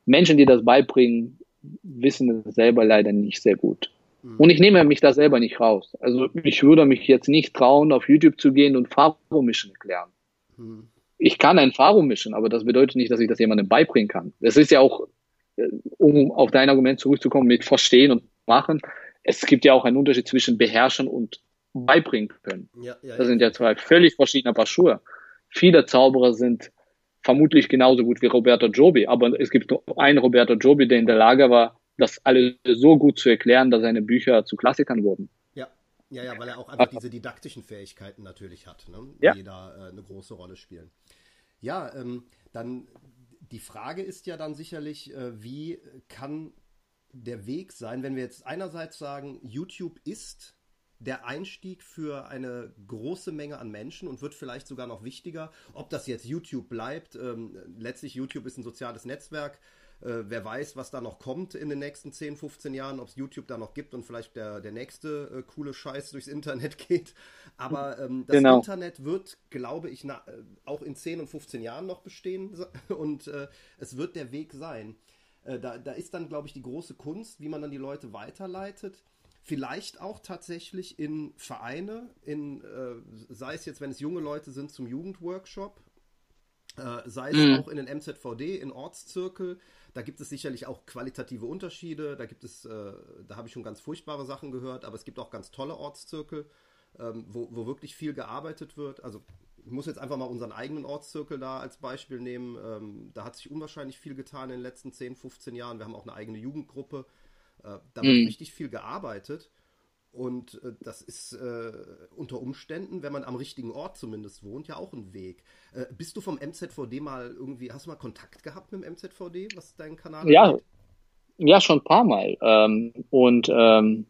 Menschen, die das beibringen, wissen es selber leider nicht sehr gut. Mhm. Und ich nehme mich da selber nicht raus. Also ich würde mich jetzt nicht trauen, auf YouTube zu gehen und Faro-Mischen erklären. Mhm. Ich kann ein Faro mischen, aber das bedeutet nicht, dass ich das jemandem beibringen kann. Das ist ja auch, äh, um auf dein Argument zurückzukommen, mit Verstehen und Machen. Es gibt ja auch einen Unterschied zwischen beherrschen und beibringen können. Ja, ja, das sind ja zwei völlig verschiedene Paar Schuhe. Viele Zauberer sind vermutlich genauso gut wie Roberto Jobi, aber es gibt nur einen Roberto Jobi, der in der Lage war, das alles so gut zu erklären, dass seine Bücher zu Klassikern wurden. Ja, ja, ja, weil er auch einfach diese didaktischen Fähigkeiten natürlich hat, ne? ja. die da äh, eine große Rolle spielen. Ja, ähm, dann die Frage ist ja dann sicherlich, äh, wie kann der Weg sein, wenn wir jetzt einerseits sagen, YouTube ist der Einstieg für eine große Menge an Menschen und wird vielleicht sogar noch wichtiger. Ob das jetzt YouTube bleibt, ähm, letztlich YouTube ist ein soziales Netzwerk. Äh, wer weiß, was da noch kommt in den nächsten 10, 15 Jahren, ob es YouTube da noch gibt und vielleicht der, der nächste äh, coole Scheiß durchs Internet geht. Aber ähm, das genau. Internet wird, glaube ich, na, äh, auch in 10 und 15 Jahren noch bestehen und äh, es wird der Weg sein. Äh, da, da ist dann, glaube ich, die große Kunst, wie man dann die Leute weiterleitet vielleicht auch tatsächlich in Vereine, in, äh, sei es jetzt, wenn es junge Leute sind, zum Jugendworkshop, äh, sei es mhm. auch in den MZVD, in Ortszirkel. Da gibt es sicherlich auch qualitative Unterschiede. Da gibt es, äh, da habe ich schon ganz furchtbare Sachen gehört, aber es gibt auch ganz tolle Ortszirkel, ähm, wo, wo wirklich viel gearbeitet wird. Also ich muss jetzt einfach mal unseren eigenen Ortszirkel da als Beispiel nehmen. Ähm, da hat sich unwahrscheinlich viel getan in den letzten 10, 15 Jahren. Wir haben auch eine eigene Jugendgruppe. Äh, da wird mhm. richtig viel gearbeitet. Und äh, das ist äh, unter Umständen, wenn man am richtigen Ort zumindest wohnt, ja auch ein Weg. Äh, bist du vom MZVD mal irgendwie, hast du mal Kontakt gehabt mit dem MZVD, was deinen Kanal Ja, angeht? ja, schon ein paar Mal. Ähm, und ähm,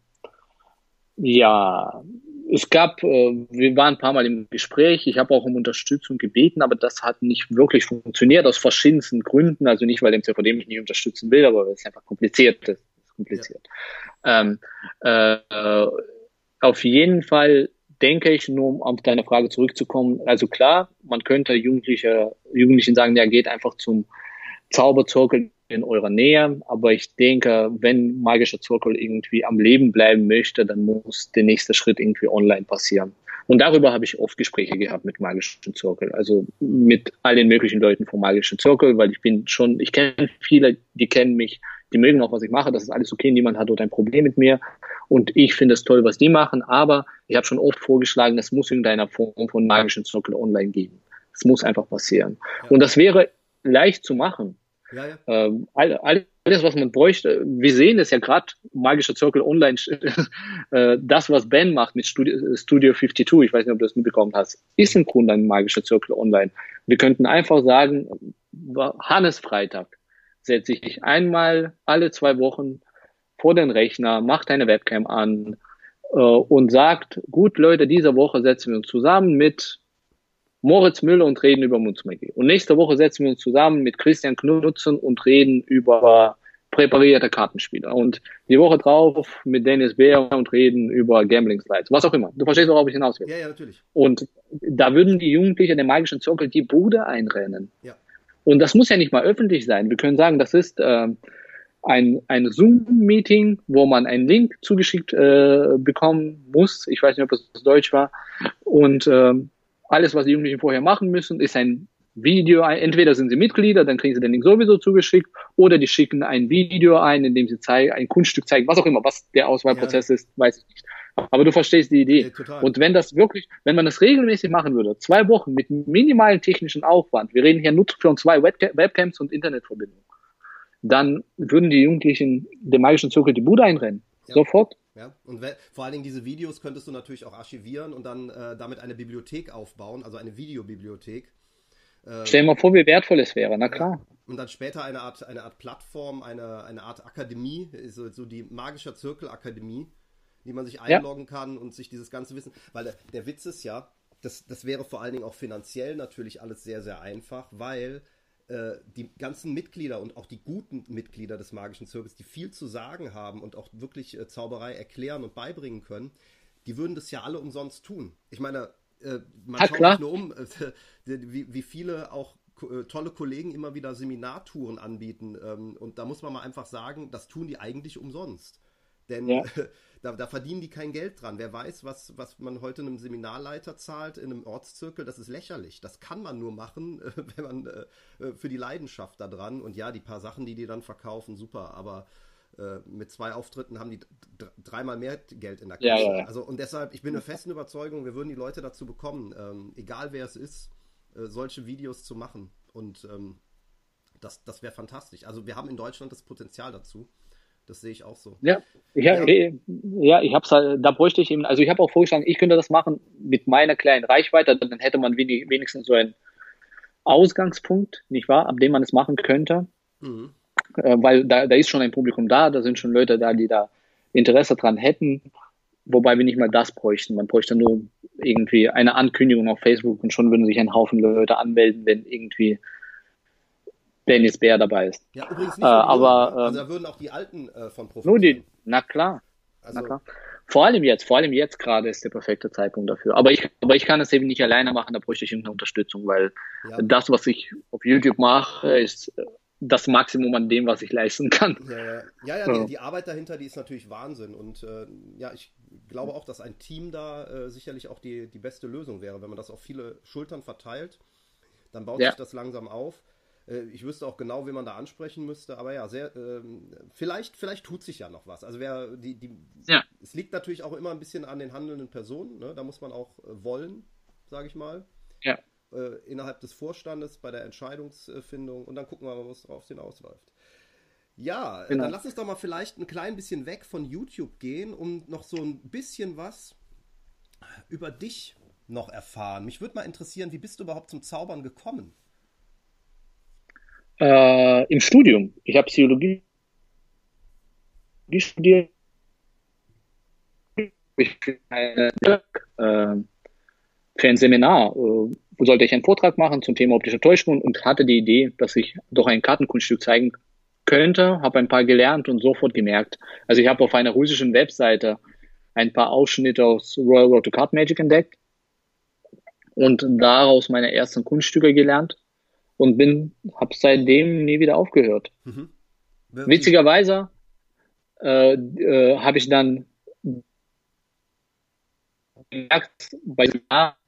ja, es gab, äh, wir waren ein paar Mal im Gespräch, ich habe auch um Unterstützung gebeten, aber das hat nicht wirklich funktioniert aus verschiedensten Gründen. Also nicht, weil der MCVD mich nicht unterstützen will, aber weil es einfach kompliziert ist. Kompliziert. Ja. Ähm, äh, auf jeden Fall denke ich, nur um auf deine Frage zurückzukommen, also klar, man könnte Jugendliche, Jugendlichen sagen, ja, geht einfach zum Zauberzirkel in eurer Nähe. Aber ich denke, wenn magischer Zirkel irgendwie am Leben bleiben möchte, dann muss der nächste Schritt irgendwie online passieren. Und darüber habe ich oft Gespräche gehabt mit magischen Zirkel, also mit all den möglichen Leuten vom magischen Zirkel, weil ich bin schon, ich kenne viele, die kennen mich, die mögen auch, was ich mache, das ist alles okay, niemand hat dort ein Problem mit mir und ich finde es toll, was die machen, aber ich habe schon oft vorgeschlagen, es muss irgendeiner Form von magischen Zirkel online geben. Es muss einfach passieren. Ja. Und das wäre leicht zu machen. Ja, ja. Ähm, alles, was man bräuchte, wir sehen es ja gerade, Magischer Zirkel Online, äh, das, was Ben macht mit Studio, Studio 52, ich weiß nicht, ob du das mitbekommen hast, ist im Grunde ein Magischer Zirkel Online. Wir könnten einfach sagen, Hannes Freitag setze ich dich einmal alle zwei Wochen vor den Rechner, macht deine Webcam an äh, und sagt, gut Leute, diese Woche setzen wir uns zusammen mit Moritz Müller und reden über Munzmagie. Und nächste Woche setzen wir uns zusammen mit Christian Knutzen und reden über präparierte Kartenspiele. Und die Woche drauf mit Dennis Bär und reden über Gambling Slides. Was auch immer. Du verstehst, worauf ich hinaus will. Ja, ja, natürlich. Und da würden die Jugendlichen den magischen Zirkel die Bude einrennen. Ja. Und das muss ja nicht mal öffentlich sein. Wir können sagen, das ist äh, ein, ein Zoom-Meeting, wo man einen Link zugeschickt äh, bekommen muss. Ich weiß nicht, ob das Deutsch war. Und äh, alles, was die Jugendlichen vorher machen müssen, ist ein Video. Entweder sind sie Mitglieder, dann kriegen sie den Link sowieso zugeschickt, oder die schicken ein Video ein, in dem sie zeigen, ein Kunststück zeigen, was auch immer, was der Auswahlprozess ja. ist, weiß ich nicht. Aber du verstehst die Idee. Ja, und wenn das wirklich, wenn man das regelmäßig machen würde, zwei Wochen mit minimalen technischen Aufwand, wir reden hier nur von zwei Webcams und Internetverbindung, dann würden die Jugendlichen dem magischen Zirkel die Bude einrennen. Ja. Sofort. Ja, und vor allen Dingen diese Videos könntest du natürlich auch archivieren und dann äh, damit eine Bibliothek aufbauen, also eine Videobibliothek. Äh, Stell dir mal vor, wie wertvoll es wäre, na klar. Und dann später eine Art, eine Art Plattform, eine, eine Art Akademie, so, so die magischer Zirkelakademie, die man sich einloggen ja. kann und sich dieses ganze Wissen. Weil der, der Witz ist ja, das, das wäre vor allen Dingen auch finanziell natürlich alles sehr, sehr einfach, weil äh, die ganzen Mitglieder und auch die guten Mitglieder des magischen Zirkels, die viel zu sagen haben und auch wirklich äh, Zauberei erklären und beibringen können, die würden das ja alle umsonst tun. Ich meine, äh, man ja, schaut klar. nur um, äh, wie, wie viele auch äh, tolle Kollegen immer wieder Seminartouren anbieten. Ähm, und da muss man mal einfach sagen, das tun die eigentlich umsonst. Denn ja. da, da, verdienen die kein Geld dran. Wer weiß, was, was man heute einem Seminarleiter zahlt in einem Ortszirkel, das ist lächerlich. Das kann man nur machen, wenn man äh, für die Leidenschaft da dran. Und ja, die paar Sachen, die die dann verkaufen, super. Aber äh, mit zwei Auftritten haben die dreimal mehr Geld in der Kasse. Ja, ja. Also und deshalb, ich bin der festen Überzeugung, wir würden die Leute dazu bekommen, ähm, egal wer es ist, äh, solche Videos zu machen. Und ähm, das, das wäre fantastisch. Also wir haben in Deutschland das Potenzial dazu. Das sehe ich auch so. Ja, ja, ja. ja ich habe halt, da bräuchte ich eben, also ich habe auch vorgeschlagen, ich könnte das machen mit meiner kleinen Reichweite, dann hätte man wenig, wenigstens so einen Ausgangspunkt, nicht wahr, ab dem man es machen könnte. Mhm. Äh, weil da, da ist schon ein Publikum da, da sind schon Leute da, die da Interesse dran hätten, wobei wir nicht mal das bräuchten. Man bräuchte nur irgendwie eine Ankündigung auf Facebook und schon würden sich ein Haufen Leute anmelden, wenn irgendwie Dennis Bär dabei ist. Ja, übrigens nicht äh, aber nur, also da würden auch die Alten äh, von profitieren. Nur die, na klar, also, na klar. Vor allem jetzt, vor allem jetzt gerade ist der perfekte Zeitpunkt dafür. Aber ich, aber ich kann es eben nicht alleine machen, da bräuchte ich irgendeine Unterstützung, weil ja. das, was ich auf YouTube mache, ist das Maximum an dem, was ich leisten kann. Ja, ja, ja, ja die, die, Arbeit dahinter, die ist natürlich Wahnsinn. Und äh, ja, ich glaube auch, dass ein Team da äh, sicherlich auch die, die beste Lösung wäre, wenn man das auf viele Schultern verteilt. Dann baut ja. sich das langsam auf. Äh, ich wüsste auch genau, wie man da ansprechen müsste, aber ja, sehr, äh, vielleicht, vielleicht tut sich ja noch was. Also wer die, die, ja. es liegt natürlich auch immer ein bisschen an den handelnden Personen, ne? da muss man auch äh, wollen, sage ich mal. Ja. Äh, innerhalb des Vorstandes bei der Entscheidungsfindung und dann gucken wir mal, was drauf hinausläuft. Ja, genau. dann lass uns doch mal vielleicht ein klein bisschen weg von YouTube gehen, um noch so ein bisschen was über dich noch erfahren. Mich würde mal interessieren, wie bist du überhaupt zum Zaubern gekommen? Äh, Im Studium. Ich habe Psychologie studiert. Ich äh, für ein Seminar, äh, wo sollte ich einen Vortrag machen zum Thema optische Täuschung und hatte die Idee, dass ich doch ein Kartenkunststück zeigen könnte, habe ein paar gelernt und sofort gemerkt. Also ich habe auf einer russischen Webseite ein paar Ausschnitte aus Royal Road to Card Magic entdeckt und daraus meine ersten Kunststücke gelernt und bin, habe seitdem nie wieder aufgehört. Mhm. Witzigerweise äh, äh, habe ich dann gemerkt, bei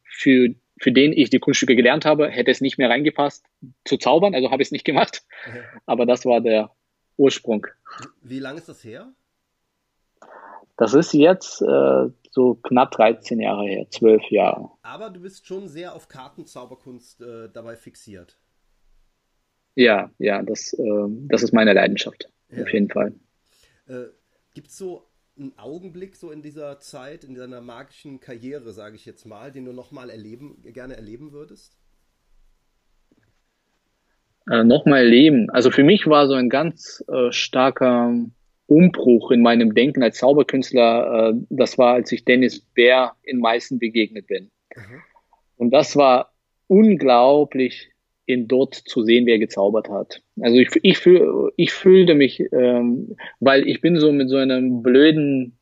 für für den ich die Kunststücke gelernt habe, hätte es nicht mehr reingepasst zu zaubern, also habe ich es nicht gemacht. Aber das war der Ursprung. Wie lange ist das her? Das ist jetzt äh, so knapp 13 Jahre her, 12 Jahre. Aber du bist schon sehr auf Kartenzauberkunst äh, dabei fixiert. Ja, ja, das, äh, das ist meine Leidenschaft, ja. auf jeden Fall. Äh, Gibt es so einen Augenblick so in dieser Zeit, in deiner magischen Karriere, sage ich jetzt mal, den du nochmal erleben, gerne erleben würdest? Äh, nochmal erleben. Also für mich war so ein ganz äh, starker Umbruch in meinem Denken als Zauberkünstler. Äh, das war, als ich Dennis Bär in Meißen begegnet bin. Mhm. Und das war unglaublich ihn dort zu sehen, wer gezaubert hat. Also ich, ich, fühl, ich fühlte mich, ähm, weil ich bin so mit so einem blöden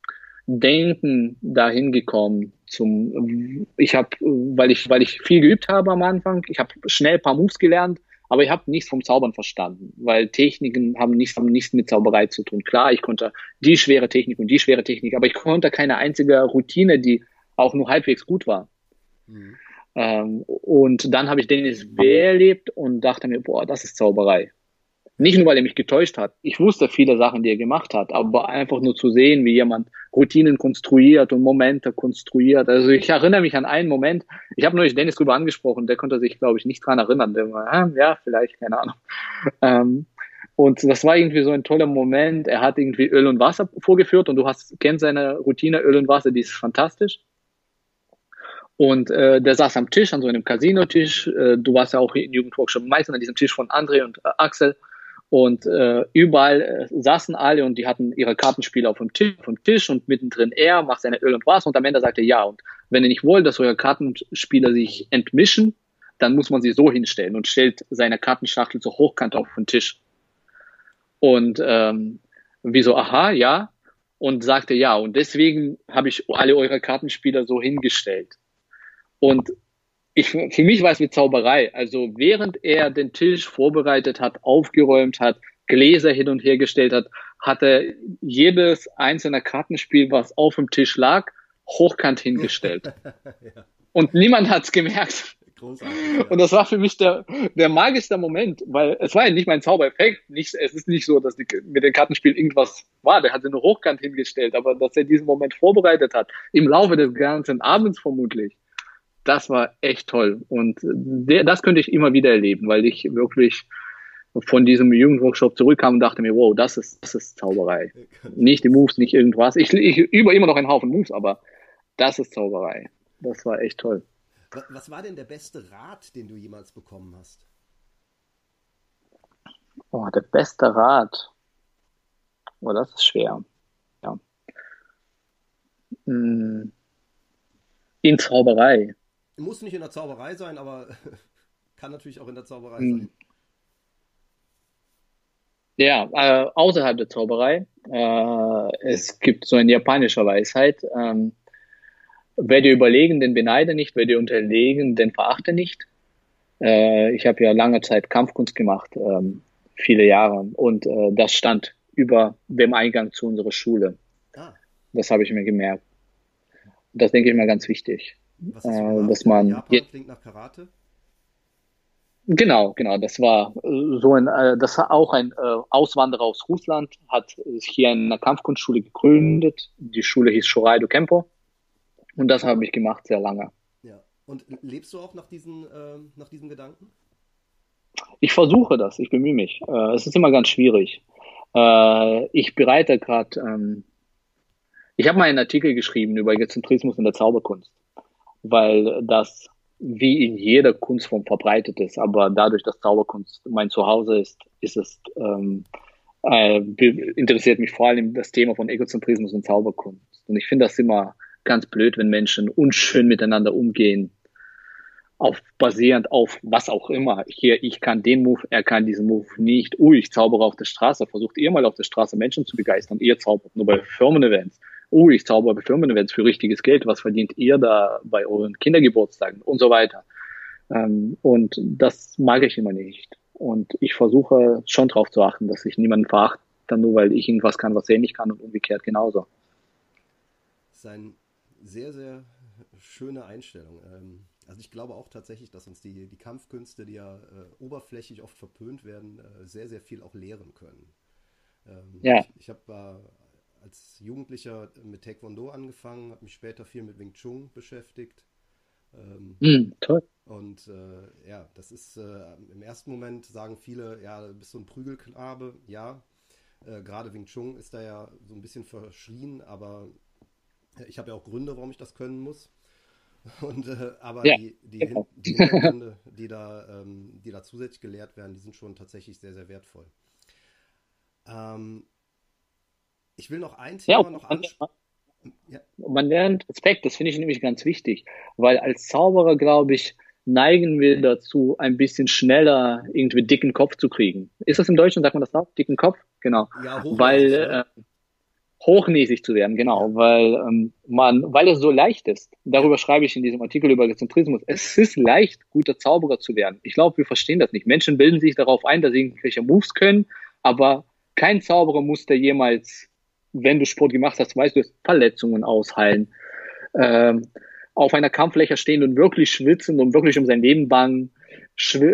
Denken dahin gekommen zum ich habe weil ich weil ich viel geübt habe am Anfang ich habe schnell paar Moves gelernt aber ich habe nichts vom Zaubern verstanden weil Techniken haben nichts haben nichts mit Zauberei zu tun klar ich konnte die schwere Technik und die schwere Technik aber ich konnte keine einzige Routine die auch nur halbwegs gut war mhm. Ähm, und dann habe ich Dennis Bär erlebt und dachte mir, boah, das ist Zauberei. Nicht nur, weil er mich getäuscht hat. Ich wusste viele Sachen, die er gemacht hat, aber einfach nur zu sehen, wie jemand Routinen konstruiert und Momente konstruiert. Also ich erinnere mich an einen Moment, ich habe neulich Dennis drüber angesprochen, der konnte sich, glaube ich, nicht dran erinnern. Der war, ah, ja, vielleicht, keine Ahnung. Ähm, und das war irgendwie so ein toller Moment. Er hat irgendwie Öl und Wasser vorgeführt und du hast, kennst seine Routine Öl und Wasser, die ist fantastisch. Und äh, der saß am Tisch, an so einem Casino-Tisch. Äh, du warst ja auch in Jugendworkshop meistens an diesem Tisch von André und äh, Axel. Und äh, überall äh, saßen alle und die hatten ihre Kartenspiele auf dem Tisch, auf dem Tisch und mittendrin er macht seine Öl und Wasser und am Ende sagte er ja. Und wenn ihr nicht wollt, dass eure Kartenspieler sich entmischen, dann muss man sie so hinstellen und stellt seine Kartenschachtel so hochkant auf den Tisch. Und ähm, wie so, aha, ja. Und sagte ja. Und deswegen habe ich alle eure Kartenspieler so hingestellt. Und ich, für mich war es wie Zauberei. Also während er den Tisch vorbereitet hat, aufgeräumt hat, Gläser hin und her gestellt hat, hat er jedes einzelne Kartenspiel, was auf dem Tisch lag, hochkant hingestellt. ja. Und niemand hat's gemerkt. Ja. Und das war für mich der, der magischste Moment, weil es war ja nicht mein Zaubereffekt. Nicht, es ist nicht so, dass die, mit dem Kartenspiel irgendwas war. Der hat sie nur hochkant hingestellt, aber dass er diesen Moment vorbereitet hat, im Laufe des ganzen Abends vermutlich das war echt toll. Und der, das könnte ich immer wieder erleben, weil ich wirklich von diesem Jugendworkshop zurückkam und dachte mir, wow, das ist, das ist Zauberei. Nicht die Moves, nicht irgendwas. Ich, ich übe immer noch einen Haufen Moves, aber das ist Zauberei. Das war echt toll. Was war denn der beste Rat, den du jemals bekommen hast? Oh, der beste Rat. Oh, das ist schwer. Ja. Hm. In Zauberei. Muss nicht in der Zauberei sein, aber kann natürlich auch in der Zauberei hm. sein. Ja, äh, außerhalb der Zauberei. Äh, es gibt so eine japanische Weisheit. Ähm, wer dir überlegen, den beneide nicht. Wer dir unterlegen, den verachte nicht. Äh, ich habe ja lange Zeit Kampfkunst gemacht, ähm, viele Jahre. Und äh, das stand über dem Eingang zu unserer Schule. Ah. Das habe ich mir gemerkt. Das denke ich mal ganz wichtig. Was ist äh, dass man Japan klingt nach Karate? Genau, genau. Das war äh, so ein, äh, das war auch ein äh, Auswanderer aus Russland, hat sich hier in einer Kampfkunstschule gegründet. Die Schule hieß Shoraido Kempo. Und das habe ich gemacht sehr lange. Ja. Und lebst du auch nach diesen, äh, nach diesem Gedanken? Ich versuche das, ich bemühe mich. Es ist immer ganz schwierig. Ich bereite gerade, ähm, ich habe mal einen Artikel geschrieben über Egozentrismus in der Zauberkunst, weil das wie in jeder Kunstform verbreitet ist, aber dadurch, dass Zauberkunst mein Zuhause ist, ist es ähm, äh, interessiert mich vor allem das Thema von Egozentrismus und Zauberkunst. Und ich finde das immer ganz blöd, wenn Menschen unschön miteinander umgehen, auf basierend auf was auch immer. Hier, ich kann den Move, er kann diesen Move nicht. Ui, ich zaubere auf der Straße. Versucht ihr mal auf der Straße Menschen zu begeistern. Ihr zaubert nur bei Firmen-Events. Ui, ich zaubere Firmen-Events für richtiges Geld. Was verdient ihr da bei euren Kindergeburtstagen und so weiter? Ähm, und das mag ich immer nicht. Und ich versuche schon darauf zu achten, dass ich niemanden verachte, nur weil ich irgendwas kann, was er nicht kann und umgekehrt genauso. Das ist eine sehr, sehr schöne Einstellung. Ähm, also ich glaube auch tatsächlich, dass uns die, die Kampfkünste, die ja äh, oberflächlich oft verpönt werden, äh, sehr, sehr viel auch lehren können. Ähm, ja. Ich, ich habe als Jugendlicher mit Taekwondo angefangen, habe mich später viel mit Wing Chun beschäftigt. Ähm, mm, toll. Und äh, ja, das ist äh, im ersten Moment sagen viele, ja, du bist so ein Prügelknabe. Ja, äh, gerade Wing Chun ist da ja so ein bisschen verschrien, aber ich habe ja auch Gründe, warum ich das können muss. Und, äh, aber ja, die, die, genau. die Hintergründe, die da, ähm, die da zusätzlich gelehrt werden, die sind schon tatsächlich sehr, sehr wertvoll. Ähm, ich will noch ein Thema ja, noch ansprechen. Ja. Man lernt Respekt, das finde ich nämlich ganz wichtig, weil als Zauberer, glaube ich, neigen wir dazu, ein bisschen schneller irgendwie dicken Kopf zu kriegen. Ist das im Deutschen, sagt man das auch? Dicken Kopf? Genau. Ja, weil, äh, hochnäsig zu werden, genau, weil ähm, man, weil es so leicht ist. Darüber schreibe ich in diesem Artikel über Egozentrismus. Es ist leicht, guter Zauberer zu werden. Ich glaube, wir verstehen das nicht. Menschen bilden sich darauf ein, dass sie irgendwelche Moves können, aber kein Zauberer musste jemals, wenn du Sport gemacht hast, weißt du, Verletzungen ausheilen, ähm, auf einer Kampffläche stehen und wirklich schwitzen und wirklich um sein Leben bangen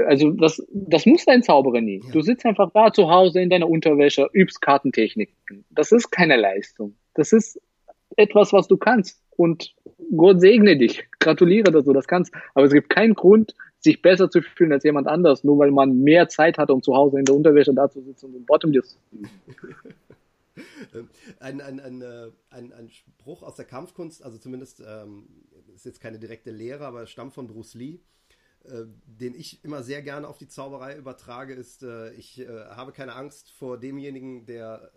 also das, das muss dein Zauberer nie. Ja. Du sitzt einfach da zu Hause in deiner Unterwäsche, übst Kartentechniken. Das ist keine Leistung. Das ist etwas, was du kannst. Und Gott segne dich. Gratuliere, dass du das kannst. Aber es gibt keinen Grund, sich besser zu fühlen als jemand anders, nur weil man mehr Zeit hat, um zu Hause in der Unterwäsche da zu sitzen und den Bottom zu ein, ein, ein, äh, ein, ein Spruch aus der Kampfkunst, also zumindest ähm, ist jetzt keine direkte Lehre, aber stammt von Bruce Lee äh, den ich immer sehr gerne auf die Zauberei übertrage, ist, äh, ich äh, habe keine Angst vor demjenigen, der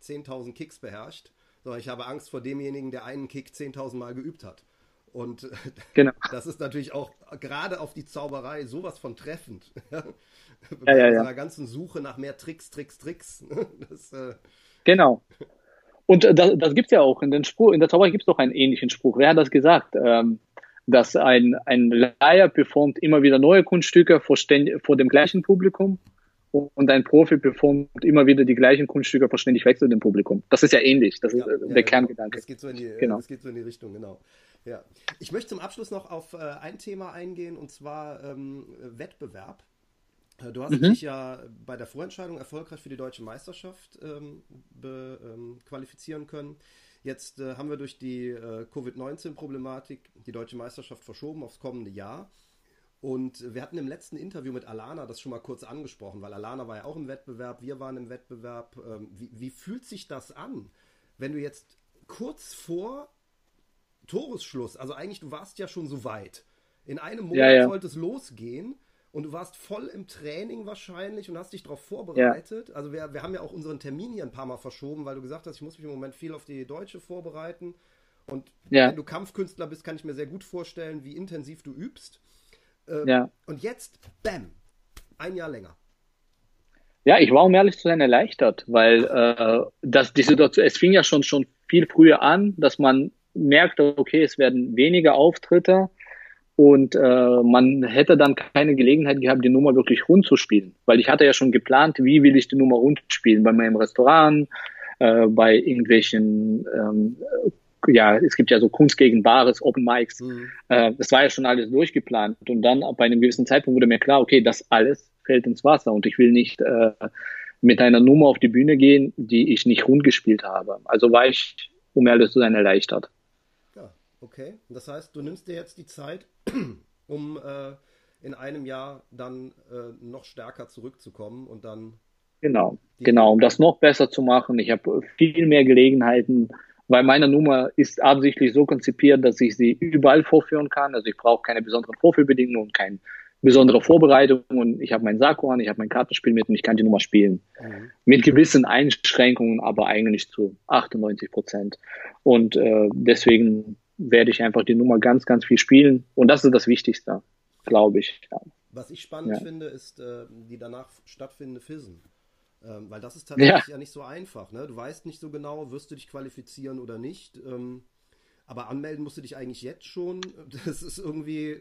10.000 Kicks beherrscht, sondern ich habe Angst vor demjenigen, der einen Kick 10.000 Mal geübt hat. Und genau. das ist natürlich auch gerade auf die Zauberei sowas von treffend. ja, ja, ja. unserer ganzen Suche nach mehr Tricks, Tricks, Tricks. das, äh... Genau. Und das, das gibt es ja auch in den Spruch, in der Zauberei gibt es doch einen ähnlichen Spruch. Wer hat das gesagt? Ähm, dass ein, ein Laie performt immer wieder neue Kunststücke vor, vor dem gleichen Publikum und ein Profi performt immer wieder die gleichen Kunststücke vor ständig wechselndem Publikum. Das ist ja ähnlich, das ist ja, der ja, Kerngedanke. Das geht, so in die, genau. das geht so in die Richtung, genau. Ja. Ich möchte zum Abschluss noch auf äh, ein Thema eingehen und zwar ähm, Wettbewerb. Äh, du hast mhm. dich ja bei der Vorentscheidung erfolgreich für die deutsche Meisterschaft ähm, be, ähm, qualifizieren können. Jetzt äh, haben wir durch die äh, Covid-19-Problematik die deutsche Meisterschaft verschoben aufs kommende Jahr. Und wir hatten im letzten Interview mit Alana das schon mal kurz angesprochen, weil Alana war ja auch im Wettbewerb, wir waren im Wettbewerb. Ähm, wie, wie fühlt sich das an, wenn du jetzt kurz vor Toresschluss, also eigentlich du warst ja schon so weit, in einem Monat ja, ja. sollte es losgehen und du warst voll im Training wahrscheinlich und hast dich darauf vorbereitet. Ja. Also wir, wir haben ja auch unseren Termin hier ein paar Mal verschoben, weil du gesagt hast, ich muss mich im Moment viel auf die Deutsche vorbereiten. Und ja. wenn du Kampfkünstler bist, kann ich mir sehr gut vorstellen, wie intensiv du übst. Ähm, ja. Und jetzt, bam, ein Jahr länger. Ja, ich war um ehrlich zu sein erleichtert, weil äh, das, die Situation, es fing ja schon, schon viel früher an, dass man merkt, okay, es werden weniger Auftritte und äh, man hätte dann keine Gelegenheit gehabt, die Nummer wirklich rund zu spielen. Weil ich hatte ja schon geplant, wie will ich die Nummer rund spielen. Bei meinem Restaurant, äh, bei irgendwelchen, ähm, ja, es gibt ja so Kunst gegen Bares, Open Mics. Mhm. Äh, das war ja schon alles durchgeplant. Und dann bei einem gewissen Zeitpunkt wurde mir klar, okay, das alles fällt ins Wasser und ich will nicht äh, mit einer Nummer auf die Bühne gehen, die ich nicht rund gespielt habe. Also war ich, um ehrlich zu sein, erleichtert. Okay, das heißt, du nimmst dir jetzt die Zeit, um äh, in einem Jahr dann äh, noch stärker zurückzukommen und dann Genau, genau, um das noch besser zu machen. Ich habe viel mehr Gelegenheiten, weil meine Nummer ist absichtlich so konzipiert, dass ich sie überall vorführen kann. Also ich brauche keine besonderen Vorführbedingungen und keine besondere Vorbereitung und ich habe mein Sakko an, ich habe mein Kartenspiel mit und ich kann die Nummer spielen. Mhm. Mit gewissen Einschränkungen, aber eigentlich zu 98 Prozent. Und äh, deswegen werde ich einfach die Nummer ganz, ganz viel spielen und das ist das Wichtigste, glaube ich. Ja. Was ich spannend ja. finde, ist äh, die danach stattfindende FISM. Ähm, weil das ist tatsächlich ja. ja, nicht so einfach. Ne? Du weißt nicht so genau, wirst du dich qualifizieren oder nicht. Ähm, aber anmelden musst du dich eigentlich jetzt schon. Das ist irgendwie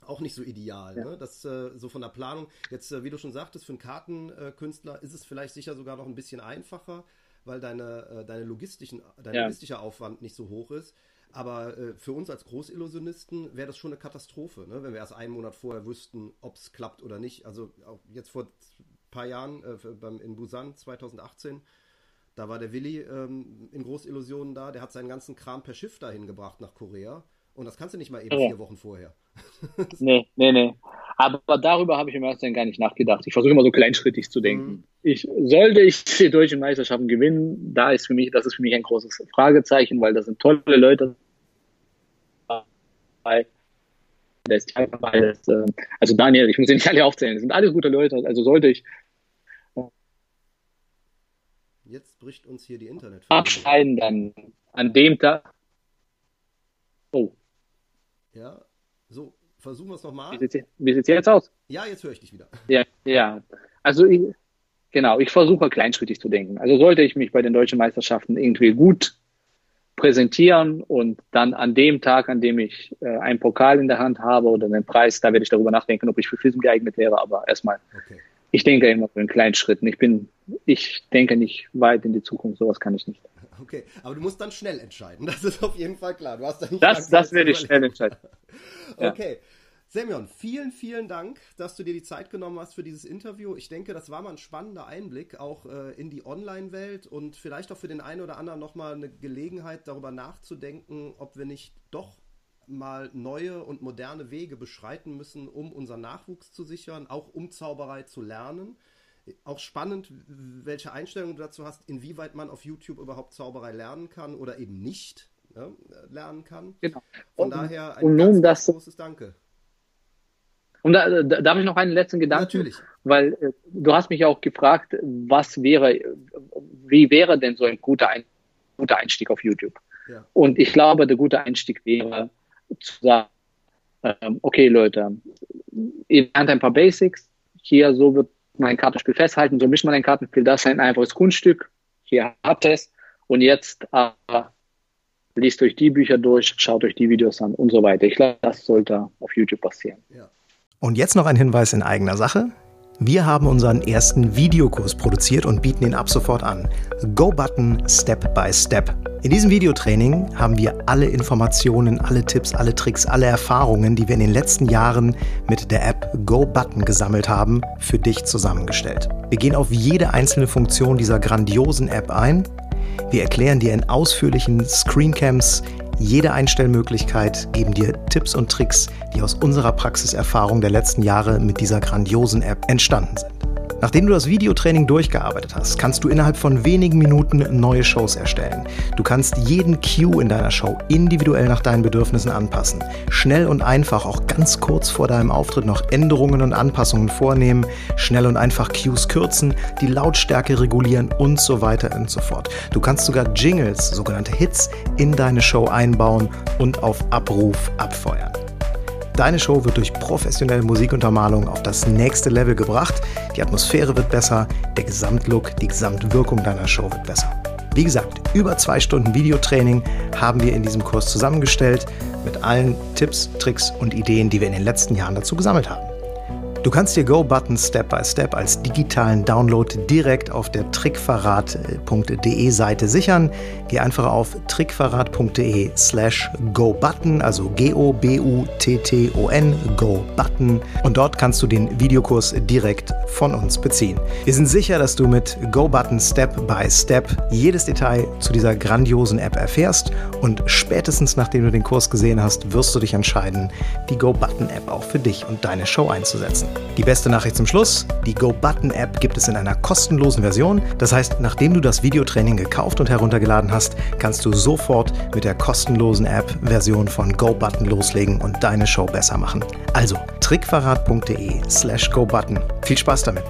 auch nicht so ideal. Ja. Ne? Das äh, so von der Planung. Jetzt, äh, wie du schon sagtest, für einen Kartenkünstler ist es vielleicht sicher sogar noch ein bisschen einfacher, weil deine, äh, deine logistischen, dein ja. logistischer Aufwand nicht so hoch ist. Aber äh, für uns als Großillusionisten wäre das schon eine Katastrophe, ne? wenn wir erst einen Monat vorher wüssten, ob es klappt oder nicht. Also auch jetzt vor ein paar Jahren äh, beim, in Busan 2018, da war der Willi ähm, in Großillusionen da, der hat seinen ganzen Kram per Schiff dahin gebracht nach Korea. Und das kannst du nicht mal eben ja. vier Wochen vorher. nee, nee, nee. Aber darüber habe ich im ersten gar nicht nachgedacht. Ich versuche immer so kleinschrittig zu denken. Mhm. Ich, sollte ich die deutschen Meisterschaften gewinnen, da ist für mich, das ist für mich ein großes Fragezeichen, weil das sind tolle Leute. Also Daniel, ich muss sie nicht alle aufzählen, das sind alles gute Leute. Also sollte ich Jetzt bricht uns hier die Internet. Abscheiden dann an dem Tag. Oh. Ja, so, versuchen wir es nochmal. Wie sieht es jetzt aus? Ja, jetzt höre ich dich wieder. Ja, ja. Also, ich, genau, ich versuche kleinschrittig zu denken. Also sollte ich mich bei den deutschen Meisterschaften irgendwie gut präsentieren und dann an dem Tag, an dem ich äh, einen Pokal in der Hand habe oder einen Preis, da werde ich darüber nachdenken, ob ich für FISM geeignet wäre. Aber erstmal, okay. Ich denke immer in kleinen Schritten. Ich bin, ich denke nicht weit in die Zukunft. Sowas kann ich nicht. Okay, aber du musst dann schnell entscheiden. Das ist auf jeden Fall klar. Du hast da nicht das das werde ich schnell entscheiden. okay. Semyon, vielen, vielen Dank, dass du dir die Zeit genommen hast für dieses Interview. Ich denke, das war mal ein spannender Einblick auch äh, in die Online-Welt und vielleicht auch für den einen oder anderen nochmal eine Gelegenheit, darüber nachzudenken, ob wir nicht doch mal neue und moderne Wege beschreiten müssen, um unseren Nachwuchs zu sichern, auch um Zauberei zu lernen auch spannend, welche Einstellung du dazu hast, inwieweit man auf YouTube überhaupt Zauberei lernen kann oder eben nicht ne, lernen kann. Genau. Von und, daher ein ganz, ganz großes Danke. Und da, da, darf ich noch einen letzten Gedanken? Natürlich. Weil äh, du hast mich auch gefragt, was wäre, wie wäre denn so ein guter, ein, guter Einstieg auf YouTube? Ja. Und ich glaube, der gute Einstieg wäre zu sagen, ähm, okay Leute, ihr lernt ein paar Basics, hier so wird mein Kartenspiel festhalten, so mischt man ein Kartenspiel, das ist ein einfaches Kunststück, hier habt ihr es und jetzt äh, liest euch die Bücher durch, schaut euch die Videos an und so weiter. Ich glaube, das sollte auf YouTube passieren. Ja. Und jetzt noch ein Hinweis in eigener Sache. Wir haben unseren ersten Videokurs produziert und bieten ihn ab sofort an. Go Button Step by Step. In diesem Videotraining haben wir alle Informationen, alle Tipps, alle Tricks, alle Erfahrungen, die wir in den letzten Jahren mit der App Go Button gesammelt haben, für dich zusammengestellt. Wir gehen auf jede einzelne Funktion dieser grandiosen App ein. Wir erklären dir in ausführlichen Screencams jede Einstellmöglichkeit, geben dir Tipps und Tricks, die aus unserer Praxiserfahrung der letzten Jahre mit dieser grandiosen App entstanden sind. Nachdem du das Videotraining durchgearbeitet hast, kannst du innerhalb von wenigen Minuten neue Shows erstellen. Du kannst jeden Cue in deiner Show individuell nach deinen Bedürfnissen anpassen. Schnell und einfach, auch ganz kurz vor deinem Auftritt noch Änderungen und Anpassungen vornehmen, schnell und einfach Cues kürzen, die Lautstärke regulieren und so weiter und so fort. Du kannst sogar Jingles, sogenannte Hits, in deine Show einbauen und auf Abruf abfeuern. Deine Show wird durch professionelle Musikuntermalung auf das nächste Level gebracht. Die Atmosphäre wird besser, der Gesamtlook, die Gesamtwirkung deiner Show wird besser. Wie gesagt, über zwei Stunden Videotraining haben wir in diesem Kurs zusammengestellt mit allen Tipps, Tricks und Ideen, die wir in den letzten Jahren dazu gesammelt haben. Du kannst dir Go-Button Step by Step als digitalen Download direkt auf der trickverrat.de Seite sichern. Geh einfach auf trickverrat.de slash GoButton, also G-O-B-U-T-T-O-N, Go-Button. Und dort kannst du den Videokurs direkt von uns beziehen. Wir sind sicher, dass du mit Go-Button Step by Step jedes Detail zu dieser grandiosen App erfährst und spätestens nachdem du den Kurs gesehen hast, wirst du dich entscheiden, die Go-Button App auch für dich und deine Show einzusetzen. Die beste Nachricht zum Schluss, die GoButton-App gibt es in einer kostenlosen Version. Das heißt, nachdem du das Videotraining gekauft und heruntergeladen hast, kannst du sofort mit der kostenlosen App-Version von GoButton loslegen und deine Show besser machen. Also trickverrat.de slash GoButton. Viel Spaß damit!